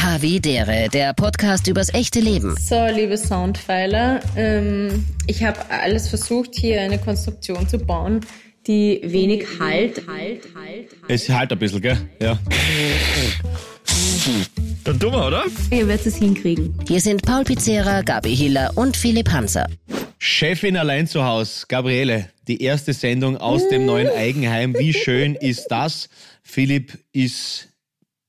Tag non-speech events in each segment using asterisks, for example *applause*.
Havidere, der Podcast übers echte Leben. So, liebe Soundpfeiler, ähm, ich habe alles versucht, hier eine Konstruktion zu bauen, die wenig Halt, Halt, Halt, Es halt ein bisschen, gell? Ja. Dann wir, oder? Ihr werdet es hinkriegen. Hier sind Paul Pizzera, Gabi Hiller und Philipp Hanser. Chefin allein zu Haus, Gabriele, die erste Sendung aus dem neuen Eigenheim. Wie schön ist das? Philipp ist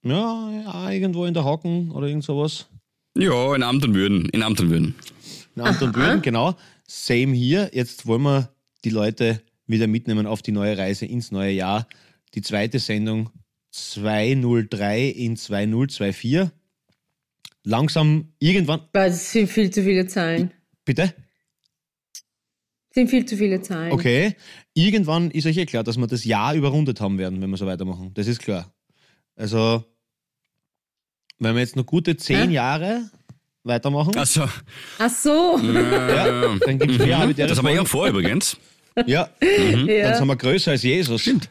ja, ja irgendwo in der Hocken oder irgend sowas. Ja, in Amt und Würden. In Amt und Würden. In Amt und Würden, genau. Same hier. Jetzt wollen wir die Leute wieder mitnehmen auf die neue Reise ins neue Jahr. Die zweite Sendung 203 in 2024. Langsam irgendwann. Das sind viel zu viele Zahlen. Bitte? sind viel zu viele Zahlen. Okay. Irgendwann ist euch eh klar, dass wir das Jahr überrundet haben werden, wenn wir so weitermachen. Das ist klar. Also, wenn wir jetzt noch gute zehn Hä? Jahre weitermachen, Achso. Ach so. ja, dann gibt es mehr Habitäre. Das haben wir ja auch vor übrigens. Ja, dann ja. sind wir größer als Jesus. Stimmt.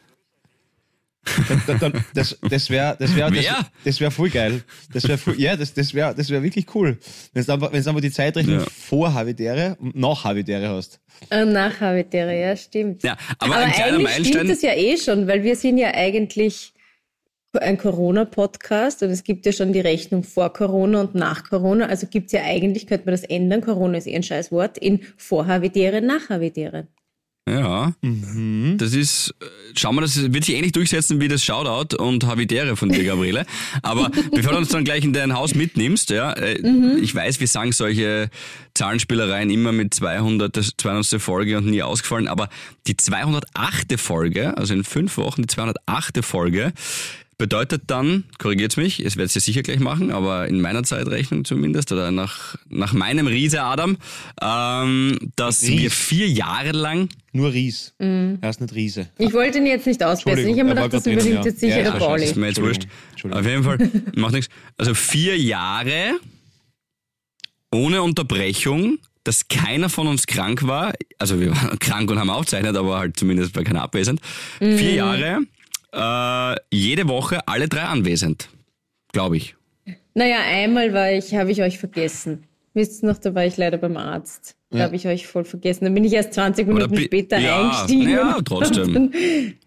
Dann, dann, das das wäre das wär, das, das wär voll geil. Das wär voll, ja, das, das wäre das wär wirklich cool. Wenn du einfach, wenn's einfach die Zeitrechnung Ja. vor Habitäre und nach Habitäre hast. Äh, Nach Habitäre, ja, stimmt. Ja, aber, Aber ein kleiner eigentlich stimmt Meilenstein. das ja eh schon, weil wir sind ja eigentlich ein Corona-Podcast und es gibt ja schon die Rechnung vor Corona und nach Corona. Also gibt es ja eigentlich, könnte man das ändern, Corona ist eh ein scheiß Wort, in Vorhabitäre, Nachhabitäre. Ja, das ist, schauen wir, das wird sich ähnlich durchsetzen wie das Shoutout und Habitäre von dir, Gabriele. Aber *laughs* bevor du uns dann gleich in dein Haus mitnimmst, ja, äh, ich weiß, wir sagen solche Zahlenspielereien immer mit 200, das 200. Folge und nie ausgefallen, aber die 208. Folge, also in fünf Wochen die 208. Folge, bedeutet dann, korrigiert mich, es werdet ihr sicher gleich machen, aber in meiner Zeitrechnung zumindest oder nach, nach meinem Riese Adam, ähm, dass Ries. wir vier Jahre lang Nur Ries. Er ist nicht Riese. Ich wollte ihn jetzt nicht ausbessern. Ich habe mir gedacht, das übernimmt ja. jetzt sicher Ja, der ja, Pauli. ist mir jetzt wurscht. Auf jeden Fall, macht nichts. Also vier Jahre ohne Unterbrechung, dass keiner von uns krank war. Also wir waren *laughs* krank und haben aufgezeichnet, aber halt zumindest war keiner abwesend. Vier Jahre, äh, jede Woche alle drei anwesend, glaube ich. Naja, einmal war ich, habe ich euch vergessen. Wisst ihr noch, da war ich leider beim Arzt. Da habe ich euch voll vergessen. Dann bin ich erst 20 Minuten bi- später ja, eingestiegen. Ja, und trotzdem. dann-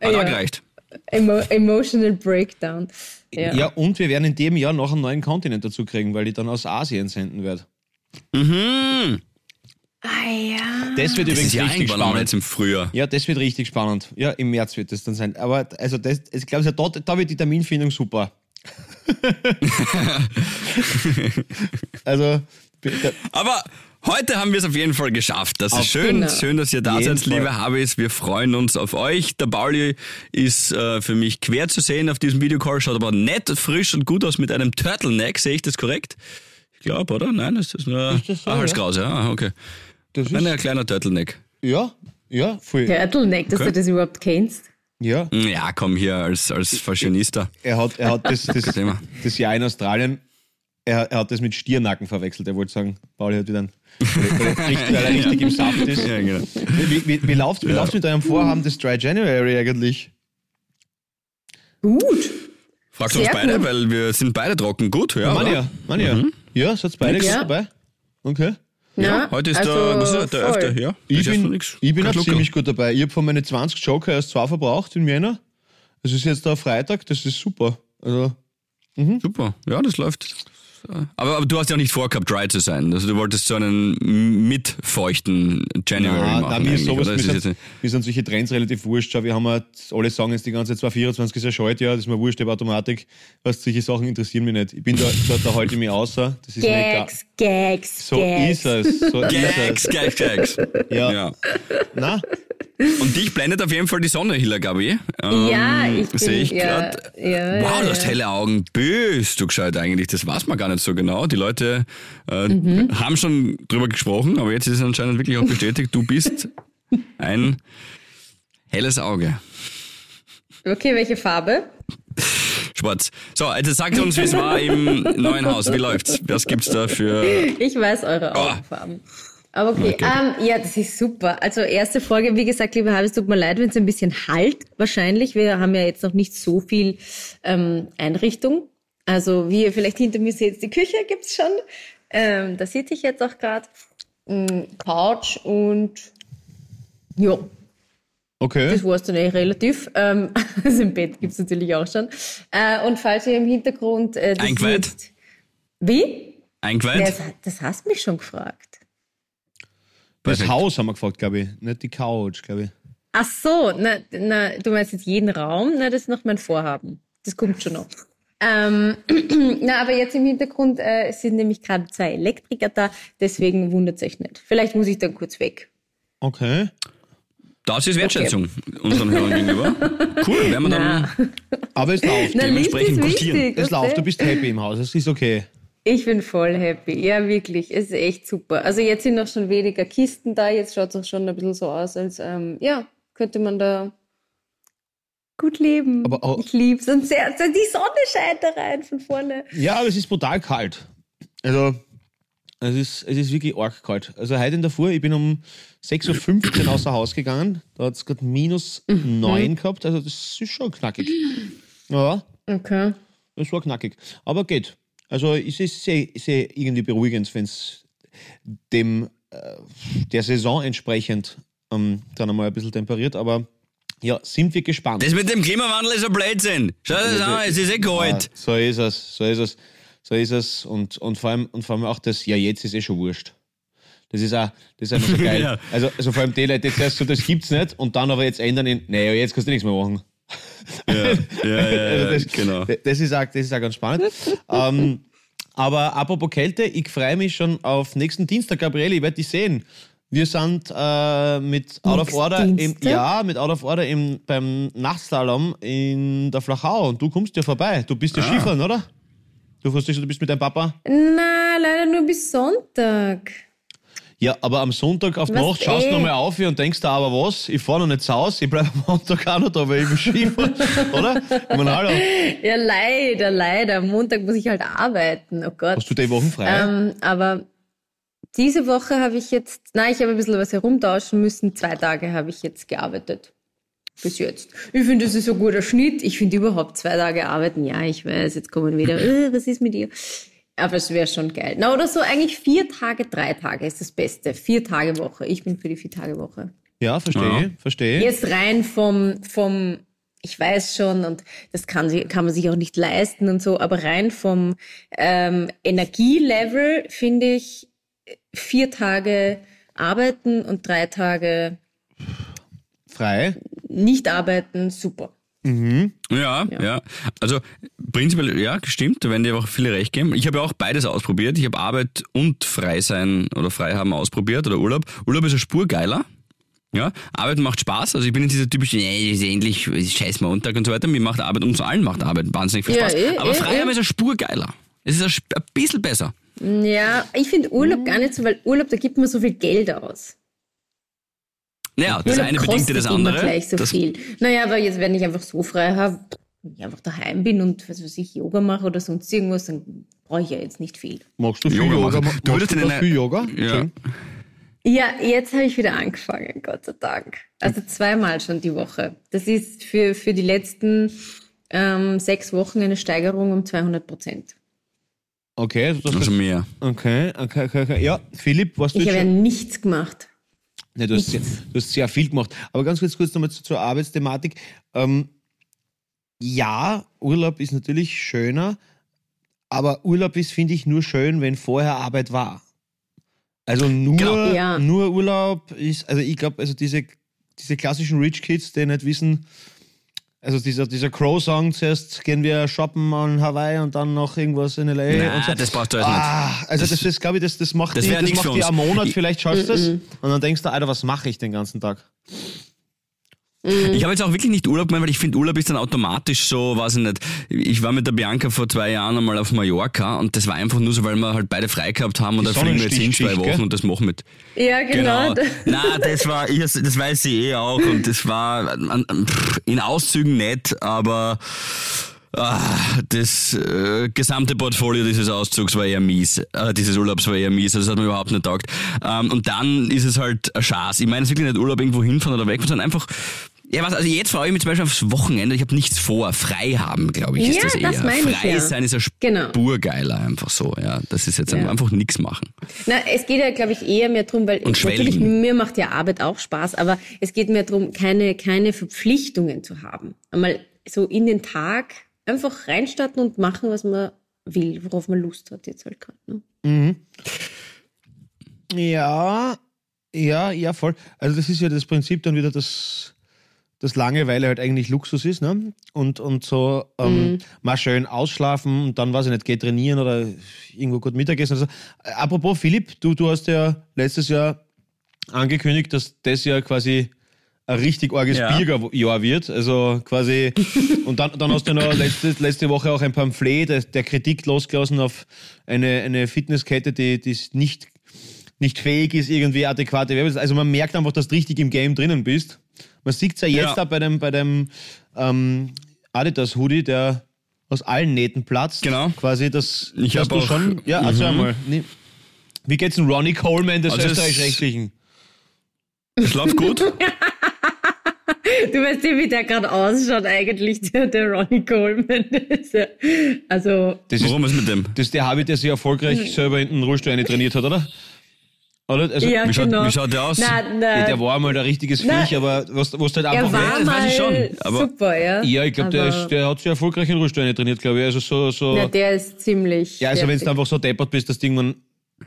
Hat ja, auch gereicht. emo emotional Breakdown. Ja. Ja. und wir werden in dem Jahr noch einen neuen Kontinent dazu kriegen, weil ich dann aus Asien senden werde. Mhm. Ah ja. Das wird Das übrigens ist ja richtig spannend. jetzt im Frühjahr. Ja, das wird richtig spannend. Ja, im März wird das dann sein. Aber also das, ich glaube, da, da wird die Terminfindung super. *laughs* also, Aber heute haben wir es auf jeden Fall geschafft. Das Auf ist schön. genau. Schön, dass ihr da jeden seid, liebe. Habis. Wir freuen uns auf euch. Der Pauli ist äh, für mich quer zu sehen auf diesem Videocall, schaut aber nett, frisch und gut aus mit einem Turtleneck. Sehe ich das korrekt? Ich glaube, oder? Nein, ist das nur Ist das so, ah, Halskrause. Ja, okay. Das ist, Ein kleiner Turtleneck. ja, ja, voll. Turtleneck, dass Okay. du das überhaupt kennst. Ja, Ja, komm hier als, als Fashionista. er hat, er hat das, *laughs* das, Thema. das Jahr in Australien, er, er hat das mit Stiernacken verwechselt. Er wollte sagen, Pauli hat wieder einen, weil *laughs* er richtig, weil er richtig im Saft ist. Ja, genau. Wie, wie, wie läuft wie läuft's mit eurem Vorhaben des Dry January eigentlich? Gut. Fragt uns Sehr beide, gut. weil wir sind beide trocken. Gut, ja. Ja, Mann oder? ja, ja. Ja, seid beide gut Ja. dabei? Okay. Ja, heute ist also der, was ist das, der voll. 11. Ja, Ich bin, ich bin auch ziemlich gut dabei. Ich habe von meinen 20 Joker erst zwei verbraucht im Jänner. Es ist jetzt der Freitag, das ist super. Also, Super, ja, das läuft. Aber, aber du hast ja auch nicht vorgehabt, dry zu sein. Also du wolltest so einen mitfeuchten January na, machen. eigentlich, sowas, oder? ist sind, jetzt, mir sind solche Trends relativ wurscht. Schau, wir haben halt, alle sagen jetzt die ganze Zeit 2024 ist ja schalt, ja, das ist mir wurscht, ich habe Automatik. Was, solche Sachen interessieren mich nicht. Ich bin da, da, da halte ich mich außer. Das ist. Gags, Gags, So Gags. ist es. So Gags, ist es. Gags, Gags. Ja. Ja. Na, Und dich blendet auf jeden Fall die Sonne, Hilla Gabi. Ähm, Ja, ich bin, Sehe ich ja, gerade. ja, Wow, ja, du hast helle Augen. Bös, du gescheit eigentlich. Das weiß man gar nicht so genau. Die Leute äh, Mhm. haben schon drüber gesprochen, aber jetzt ist es anscheinend wirklich auch bestätigt. Du bist ein helles Auge. Okay, welche Farbe? Schwarz. So, jetzt sagt uns, wie es war im neuen Haus. Wie läuft's? Was gibt's da für. Ich weiß eure Oh. Aber okay, Okay. Ähm, ja, das ist super. Also erste Folge, wie gesagt, liebe Habe, es tut mir leid, wenn es ein bisschen halt wahrscheinlich. Wir haben ja jetzt noch nicht so viel ähm, Einrichtung. Also wie ihr vielleicht hinter mir seht, die Küche gibt's schon. Ähm, da sitze ich jetzt auch gerade. Couch und ja, Okay. das war's dann eh relativ. Ähm, *laughs* also im Bett gibt's natürlich auch schon. Äh, und falls ihr im Hintergrund... Äh, Eingeweiht? Wie? Ja, Eingeweiht? das, das hast mich schon gefragt. Das Perfekt. Haus haben wir gefragt, glaube ich. Nicht die Couch, glaube ich. Ach so, na, na, du meinst jetzt jeden Raum? Na, das ist noch mein Vorhaben. Das kommt schon noch. Ähm, *clears throat* na, aber jetzt im Hintergrund äh, sind nämlich gerade zwei Elektriker da, deswegen wundert euch nicht. Vielleicht muss ich dann kurz weg. Okay. Das ist Wertschätzung unseren Hörern gegenüber. *laughs* Cool, werden wir dann Aber es *laughs* läuft. Na, ist dementsprechend gutieren. wichtig. Es läuft. du? Du bist happy im Haus. Es ist okay. Ich bin voll happy. Ja, wirklich. Es ist echt super. Also jetzt sind noch schon weniger Kisten da. Jetzt schaut es auch schon ein bisschen so aus, als ähm, ja, könnte man da gut leben. Aber auch- ich lieb's. Und sehr, sehr, die Sonne scheint da rein von vorne. Ja, aber es ist brutal kalt. Also, es ist, es ist wirklich arg kalt. Also, heute in der Früh, ich bin um 6.15 Uhr außer Haus gegangen. Da hat es gerade minus Mhm. 9 gehabt. Also, das ist schon knackig. *laughs* Ja, Okay. das war knackig. Aber geht. Also, es ist sehr, sehr irgendwie beruhigend, wenn es dem äh, der Saison entsprechend ähm, dann einmal ein bisschen temperiert. Aber ja, sind wir gespannt. Das mit dem Klimawandel ist ein Blödsinn. Schau dir das an, es ist eh kalt. Ja, so ist es, so ist es, so ist es. Und, und, vor allem, und vor allem auch das, ja, jetzt ist eh schon wurscht. Das ist auch, das ist einfach so *laughs* geil. Ja. also, also vor allem die Leute, die zuerst so, das gibt's nicht und dann aber jetzt ändern in, naja, jetzt kannst du nichts mehr machen. Ja, ja, ja, *laughs* Also das, genau. Das ist auch, das ist auch ganz spannend. ähm, aber apropos Kälte, ich freue mich schon auf nächsten Dienstag, Gabriele, ich werde dich sehen. Wir sind äh, mit Out of Order im, ja, mit Out of Order im, beim Nachtslalom in der Flachau und du kommst ja vorbei. Du bist ja Skifahren, oder? Du, fährst, du bist mit deinem Papa? Na, leider nur bis Sonntag. Ja, aber am Sonntag auf die Was Nacht schaust du eh? nochmal auf und denkst da, aber was? Ich fahre noch nicht zu Hause, ich bleibe am Montag auch noch da, weil ich Skifahren, *laughs* oder? Ich meine, hallo, Ja, leider, leider. Am Montag muss ich halt arbeiten. Oh Gott. hast du die Wochen frei? Ähm, aber diese Woche habe ich jetzt, nein, ich habe ein bisschen was herumtauschen müssen. Zwei Tage habe ich jetzt gearbeitet. Bis jetzt. Ich finde, das ist ein guter Schnitt. Ich finde überhaupt zwei Tage arbeiten. Ja, ich weiß, jetzt kommen wieder, äh, was ist mit dir? Aber es wäre schon geil. Na, oder so eigentlich vier Tage, drei Tage ist das Beste. Vier Tage Woche. Ich bin für die vier Tage Woche. ja, verstehe, Ja. verstehe. Jetzt rein vom, vom, ich weiß schon, und das kann, sie- kann man sich auch nicht leisten und so, aber rein vom ähm, Energielevel finde ich vier Tage arbeiten und drei Tage Frei. nicht arbeiten, super. Ja, ja, Also prinzipiell, ja, stimmt, da werden dir auch viele recht geben. Ich habe ja auch beides ausprobiert. Ich habe Arbeit und Freisein oder Freihaben ausprobiert oder Urlaub. Urlaub ist eine Spur geiler. Ja, Arbeit macht Spaß. Also ich bin nicht dieser typische, nee, ist endlich scheiß Montag und so weiter. Mir macht Arbeit, uns allen macht Arbeit wahnsinnig viel Ja, Spaß. eh, Aber eh, Freihaben eh. ist eine Spur geiler. Es ist ein, bisschen besser. Ja, ich finde Urlaub gar nicht so, weil Urlaub, da gibt man so viel Geld aus. Naja, das Urlaub eine bedingt dir das andere. gleich so das, viel. Naja, aber jetzt, wenn ich einfach so frei habe, wenn ich einfach daheim bin und was weiß ich, Yoga mache oder sonst irgendwas, dann brauche ich ja jetzt nicht viel. Magst du viel Yoga Yoga? machen. Machst Du würdest du das viel Yoga? Ja. Schön. Ja, jetzt habe ich wieder angefangen, Gott sei Dank. Also zweimal schon die Woche. Das ist für, für die letzten ähm, sechs Wochen eine Steigerung um 200 Prozent. Okay, also das also mehr. okay, okay, okay, okay. Ja, Philipp, was du Ich habe ja nichts gemacht. Nee, du, hast sehr, du hast sehr viel gemacht. Aber ganz kurz, kurz nochmal zu- zur Arbeitsthematik. Ähm, ja, Urlaub ist natürlich schöner, aber Urlaub ist, finde ich, nur schön, wenn vorher Arbeit war. Also nur, Genau. Ja. nur Urlaub ist, also ich glaube, also diese, diese klassischen Rich Kids, die nicht wissen, also dieser, dieser Crow-Song, zuerst gehen wir shoppen an Hawaii und dann noch irgendwas in L.A. Nein, und so. das brauchst du alles nicht. Ah, also das, ist, glaube ich, das, das macht Das die, das macht die am Monat, Ich- vielleicht schaffst du das und dann denkst du, Alter, was mache ich den ganzen Tag? Ich habe jetzt auch wirklich nicht Urlaub gemacht, weil ich finde, Urlaub ist dann automatisch so, weiß ich nicht. Ich war mit der Bianca vor zwei Jahren einmal auf Mallorca und das war einfach nur so, weil wir halt beide frei gehabt haben und Die da fliegen wir jetzt hin zwei Wochen gell? und das machen wir mit. Ja, genau. Na, das war, ich, das weiß sie eh auch und das war in Auszügen nett, aber ah, das äh, gesamte Portfolio dieses Auszugs war eher mies, äh, dieses Urlaubs war eher mies, also das hat mir überhaupt nicht taugt. Ähm, und dann ist es halt ein Schatz. Ich meine, es ist wirklich nicht Urlaub irgendwo hinfahren oder wegfahren, sondern einfach Ja, was, also jetzt freue ich mich zum Beispiel aufs Wochenende. Ich habe nichts vor. Frei haben, glaube ich, ist Ja, das eher. das meine ich, Frei ja. sein ist ja Genau. spurgeiler einfach so. Ja, das ist jetzt Ja. einfach nichts machen. Na, es geht ja, glaube ich, eher mehr drum, weil Und natürlich schwelgen. mir macht ja Arbeit auch Spaß, aber es geht mehr drum, keine, keine Verpflichtungen zu haben. Einmal so in den Tag einfach reinstarten und machen, was man will, worauf man Lust hat jetzt halt gerade. Ne? Ja, ja, ja, voll. Also das ist ja das Prinzip dann wieder, dass, dass Langeweile halt eigentlich Luxus ist, ne? Und, und so ähm, mal schön ausschlafen und dann, weiß ich nicht, geh trainieren oder irgendwo gut Mittagessen. Also, äh, apropos Philipp, du, du hast ja letztes Jahr angekündigt, dass das ja quasi ein richtig arges Ja. Bierjahr wird. Also quasi, *laughs* und dann, dann hast du noch letzte, letzte Woche auch ein Pamphlet der, der Kritik losgelassen auf eine, eine Fitnesskette, die, die ist nicht, nicht fähig ist, irgendwie adäquate Werbe. Also man merkt einfach, dass du richtig im Game drinnen bist. Man sieht es ja jetzt Ja. auch bei dem, bei dem ähm, Adidas-Hoodie, der aus allen Nähten platzt. Genau. Quasi, dass, Ich dass hab du auch- schon. Ja, also Mhm. einmal. Nee. Wie geht's denn Ronnie Coleman des Also Österreich-Rechtlichen? Es läuft gut. *laughs* Du weißt ja, wie der gerade ausschaut eigentlich, der, der Ronnie Coleman. Das ist ja, also, Das ist, Warum ist mit dem? das ist der Habit, der sich erfolgreich selber in den Rollstuhl trainiert hat, oder? Oder? Also, ja, wie schaut- genau. wie schaut der aus? Na, na, ja, der war einmal ein richtiges Na, Viech, aber was, was du halt einfach war das mal weiß ich schon, aber- super, ja. Ja, ich glaube, der, ist- der hat sich erfolgreich in Rollstuhl trainiert, glaube ich. Also so, so. Ja, der ist ziemlich. Ja, also wenn du einfach so deppert bist, dass du irgendwann,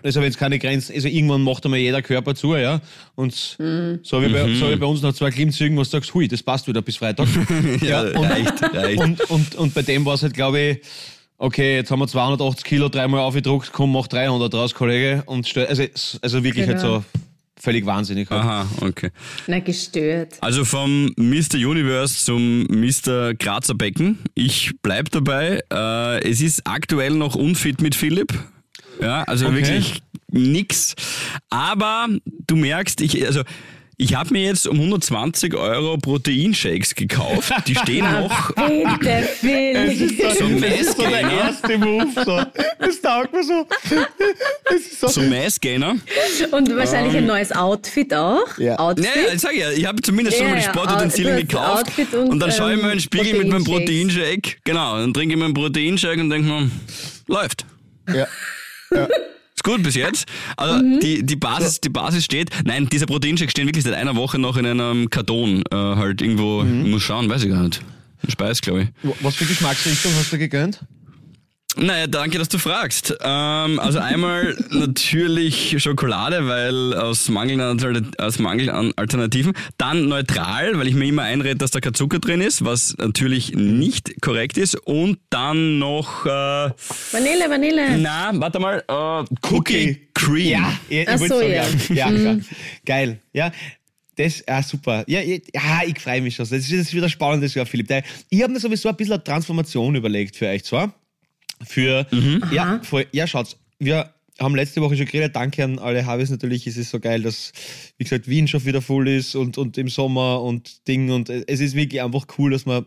also wenn es keine Grenzen, also irgendwann macht einmal jeder Körper zu, ja. Und Mhm. so, wie bei, so wie bei uns nach zwei Klimmzügen, was du sagst, hui, das passt wieder bis Freitag. *laughs* Ja, und, reicht, reicht. und, und, und bei dem war es halt, glaube ich, okay, jetzt haben wir 280 Kilo dreimal aufgedruckt, komm, mach 300 draus, Kollege. Und stell, also, also wirklich halt Genau. so völlig wahnsinnig. Halt. Aha, okay. Na, gestört. Also vom Mr. Universe zum Mr. Grazer Becken. Ich bleib dabei. Äh, es ist aktuell noch unfit mit Philipp. Ja, also Okay. wirklich nix. Aber du merkst, ich, also ich habe mir jetzt um 120 Euro Proteinshakes gekauft. Die stehen *laughs* noch. Bitte, Phil. So Das ist so der Massgainer. erste Move. So. Das taugt mir so. Das ist so. So Massgainer. Und wahrscheinlich ein neues Outfit auch. Ja. Outfit. Ja, ja, ich sag ja, ich habe zumindest schon Ja, mal die ja, Sportutensilien gekauft. Und, und, dann schaue ich mir ähm, einen Spiegel mit meinem. Proteinshake. Genau, dann trinke ich meinen Proteinshake und denke mir, läuft. Ja. Ist gut bis jetzt. Also Mhm. die, die, Basis, die Basis steht. Nein, diese Proteinshakes stehen wirklich seit einer Woche noch in einem Karton. Äh, halt irgendwo, Mhm. ich muss schauen, weiß ich gar nicht. Speis, glaube ich. Was für Geschmacksrichtung hast du gegönnt? Naja, danke, dass du fragst. Ähm, also einmal *laughs* natürlich Schokolade, weil aus Mangel, an, aus Mangel an Alternativen. Dann neutral, weil ich mir immer einrede, dass da kein Zucker drin ist, was natürlich nicht korrekt ist. Und dann noch, äh, Vanille, Vanille. na, warte mal, äh, Cookie Cream. Ja, ich, ich so, sagen, *laughs* ja. ja. klar. Geil. Ja, das, ah, super. Ja, ich, ja, ich freue mich schon. Das ist, das ist wieder spannend, das Jahr, Philipp. Ich habe mir sowieso ein bisschen eine Transformation überlegt für euch zwar. Für, ja, voll, ja, schaut's. Wir haben letzte Woche schon geredet. Danke an alle Harveys natürlich. Es ist so geil, dass, wie gesagt, Wien schon wieder voll ist und, und im Sommer und Ding. Und es ist wirklich einfach cool, dass wir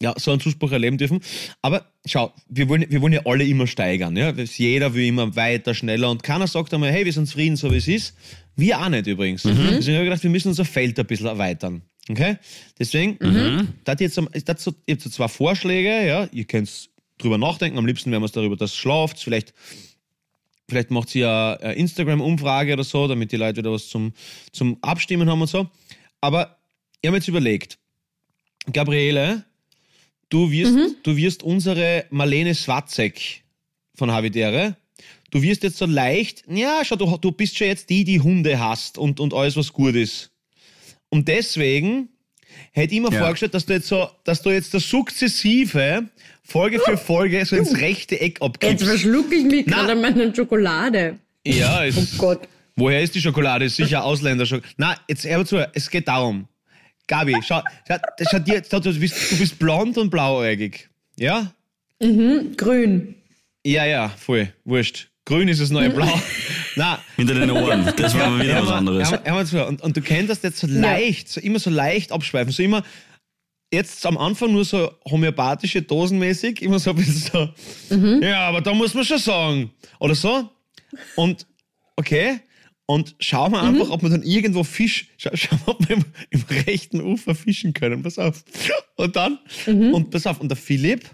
ja, so einen Zuspruch erleben dürfen. Aber schau, wir wollen, wir wollen ja alle immer steigern. Ja? Jeder will immer weiter, schneller und keiner sagt einmal, hey, wir sind zufrieden, so wie es ist. Wir auch nicht übrigens. Deswegen habe ich gedacht, wir müssen unser Feld ein bisschen erweitern. Okay? Deswegen, da hat jetzt, dazu, ihr habt so zwei Vorschläge, ja, ihr könnt drüber nachdenken. Am liebsten wären wir es darüber, dass schlaft. Vielleicht, vielleicht macht sie ja eine Instagram-Umfrage oder so, damit die Leute wieder was zum, zum Abstimmen haben und so. Aber ich habe jetzt überlegt, Gabriele, du wirst, du wirst unsere Marlene Swatzek von Havidere, du wirst jetzt so leicht, ja, schau, du, du bist schon jetzt die, die Hunde hasst und, und alles, was gut ist. Und deswegen hätte ich mir Ja. vorgestellt, dass du jetzt so, dass du jetzt das sukzessive Folge für Folge so ins rechte Eck Jetzt abgibst. verschlucke ich mich gerade an meiner Schokolade. Ja, es, Oh Gott. Woher ist die Schokolade? Ist sicher Ausländerschokolade. Na, jetzt hör mal zu, es geht darum. Gabi, schau, schau, schau dir, schau, du, bist, du bist blond und blauäugig. Ja? Grün. Ja, ja, voll. Wurscht. Grün ist das neue Blau. *laughs* Na, Hinter den Ohren. *laughs* Das war mal wieder was anderes. Hör mal, zu. Und, und du kennst das jetzt so leicht, so immer so leicht abschweifen. So immer, jetzt am Anfang nur so homöopathische Dosenmäßig, immer so ein bisschen so, ja, aber da muss man schon sagen. Oder so. Und, okay. Und schauen wir einfach, ob wir dann irgendwo Fisch, schau, schauen wir, ob wir im, im rechten Ufer fischen können. Pass auf. Und dann, und pass auf, und der Philipp,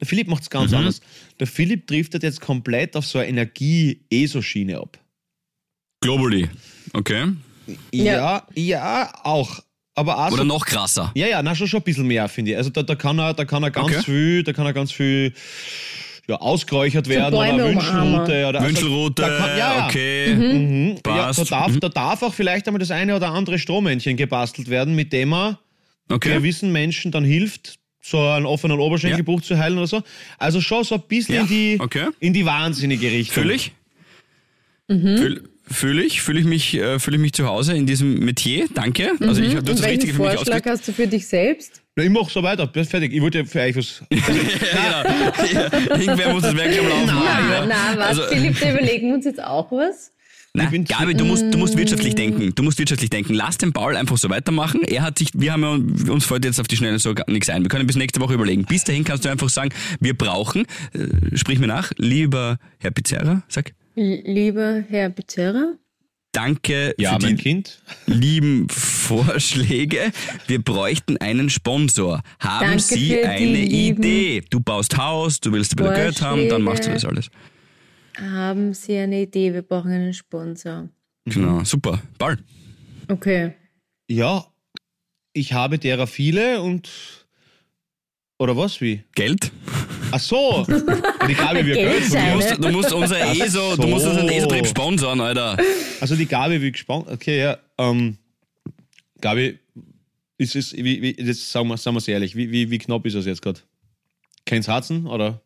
der Philipp macht es ganz anders. Der Philipp driftet jetzt komplett auf so eine Energie-ESO-Schiene ab. Globally. Okay. Ja, ja, auch. Aber auch Oder so, noch krasser. ja, ja, na schon, schon ein bisschen mehr, finde ich. Also da, da kann er, da kann er ganz Okay. viel, da kann er ganz viel ja, ausgeräuchert werden Bäume oder. Wünschelrute oder Wünschelrute, also, da kann, ja, ja. okay. Mhm. Ja, Passt. da, darf, da darf auch vielleicht einmal das eine oder andere Strohmännchen gebastelt werden, mit dem er Okay. gewissen Menschen dann hilft, so einen offenen Oberschenkelbruch zu heilen oder so. Also schon so ein bisschen Ja, in, die, okay. in die wahnsinnige Richtung. Fühle ich? Fühl, fühl ich? Fühle ich, mich, äh, fühl ich mich zu Hause in diesem Metier? Danke. Also ich habe das Richtige für mich Vorschlag hast du für dich selbst? Ja, Ich mach so weiter, bin fertig. Ich wollte für euch was. *laughs* ja, genau. *laughs* ja, irgendwer muss das Werk am Laufen Na, ja. na, was, Also, Philipp, da überlegen wir uns jetzt auch was. Nein, bin Gabi, du musst, du musst wirtschaftlich denken. Du musst wirtschaftlich denken. Lass den Paul einfach so weitermachen. Er hat sich, wir haben ja, uns fällt jetzt auf die Schnelle so gar nichts ein. Wir können bis nächste Woche überlegen. Bis dahin kannst du einfach sagen, wir brauchen, äh, sprich mir nach, lieber Herr Pizzerra, sag, L- Lieber Herr Bezerra, danke Ja, für mein die Kind. lieben Vorschläge. Wir bräuchten einen Sponsor. Haben Danke Sie eine Idee? Du baust Haus, du willst ein bisschen Geld haben, dann machst du das alles. Haben Sie eine Idee? Wir brauchen einen Sponsor. Genau, super. Paul. Okay. Ja, ich habe derer viele und. Oder was? Wie? Geld? Ach so! Die Gabi will Geld Du musst, du musst unser ESO, du musst unseren so. ESO-Trip sponsern, Alter. Also die Gabi will gespannt. Okay, ja. Ähm, Gabi, ist es, wie, wie, jetzt sagen wir sagen wir's ehrlich, wie, wie, wie knapp ist es jetzt gerade? Kennst Herzen oder?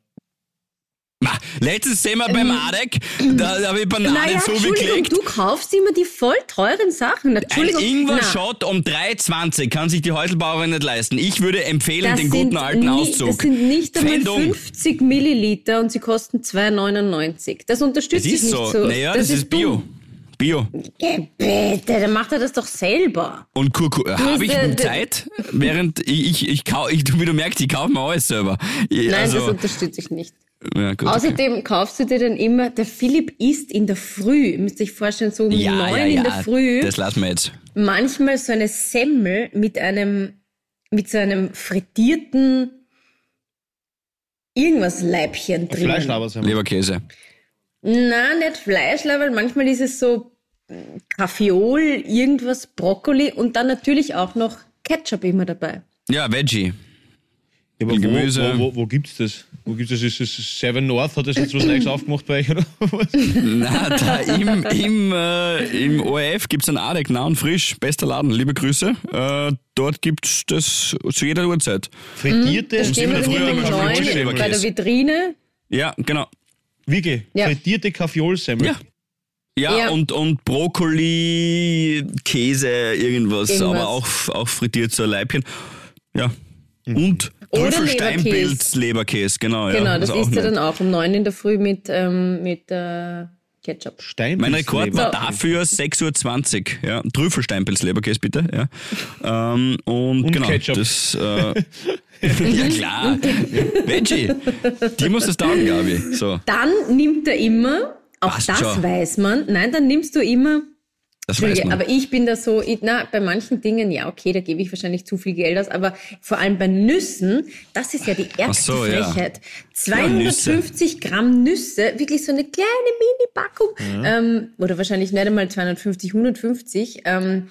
Letztes wir beim Adek, da, da habe ich Bananen Naja, gelegt. du kaufst immer die voll teuren Sachen. Ein Entschuldigung. na, Ingwer-Shot um 3,20 kann sich die Häuselbauerin nicht leisten. Ich würde empfehlen, das den guten alten Auszug. Das sind nicht einmal Fendung. 50 Milliliter und sie kosten 2,99. Das Das unterstütze ich ist nicht so. so. Naja, das, ist Bio. dumm. Bio. Bitte, dann macht er das doch selber. Und Kurku, habe ich der- Zeit, während ich, ich, ich, ich, wie du merkst, ich kaufe mir alles selber. Nein, also, das unterstütze ich nicht. Ja, gut, okay. Außerdem kaufst du dir dann immer, der Philipp isst in der Früh, ihr müsst euch vorstellen, so um ja, neun ja, in ja, der Früh, Das lassen wir jetzt. manchmal so eine Semmel mit einem, mit so einem frittierten irgendwas Leibchen drin. Fleischlaber sind wir. Leberkäse. Na, nicht Fleischleber, manchmal ist es so Kaffeeol, irgendwas, Brokkoli und dann natürlich auch noch Ketchup immer dabei. Ja, Veggie. Ja, aber Gemüse. wo, wo, wo gibt's das? Wo gibt's das? Ist das Seven North? Hat das jetzt was Neues aufgemacht bei euch? Oder? was? Na, da im, im, äh, im ORF gibt's einen Adek, nah und frisch. Bester Laden, liebe Grüße. Äh, dort gibt's das zu jeder Uhrzeit. Frittierte Da stehen wir wieder dann früher Neuen Kaffeeol bei der. Vitrine. Ja, genau. Wirklich? Ja. Frittierte Kaffeeolsemmel. Ja. Ja, Ja. Und, und Brokkoli, Käse, irgendwas, Irgendwas. aber auch, auch frittiert so ein Leibchen. Ja. Und Oder Trüffelsteinpilz, Leberkäse, genau. ja. Genau, das ist isst er dann auch um neun in der Früh mit, ähm, mit äh, Ketchup. Steinpilz Mein Rekord war dafür 6.20 Uhr. Ja. Trüffelsteinpilz, Leberkäse bitte. Ja. *laughs* Ähm, und, Und genau, Ketchup. Das, äh, *laughs* ja klar. Veggie. Die muss das taugen, Gabi. So, Dann nimmt er immer, auch Passt das schon. weiß man, nein, dann nimmst du immer aber ich bin da so, ich, na, bei manchen Dingen, ja, okay, da gebe ich wahrscheinlich zu viel Geld aus, aber vor allem bei Nüssen, das ist ja die ärgste so, ja. Frechheit. Ja, Nüsse. 250 Gramm Nüsse, wirklich so eine kleine Mini-Packung, ähm, oder wahrscheinlich nicht einmal 250, 150, ähm,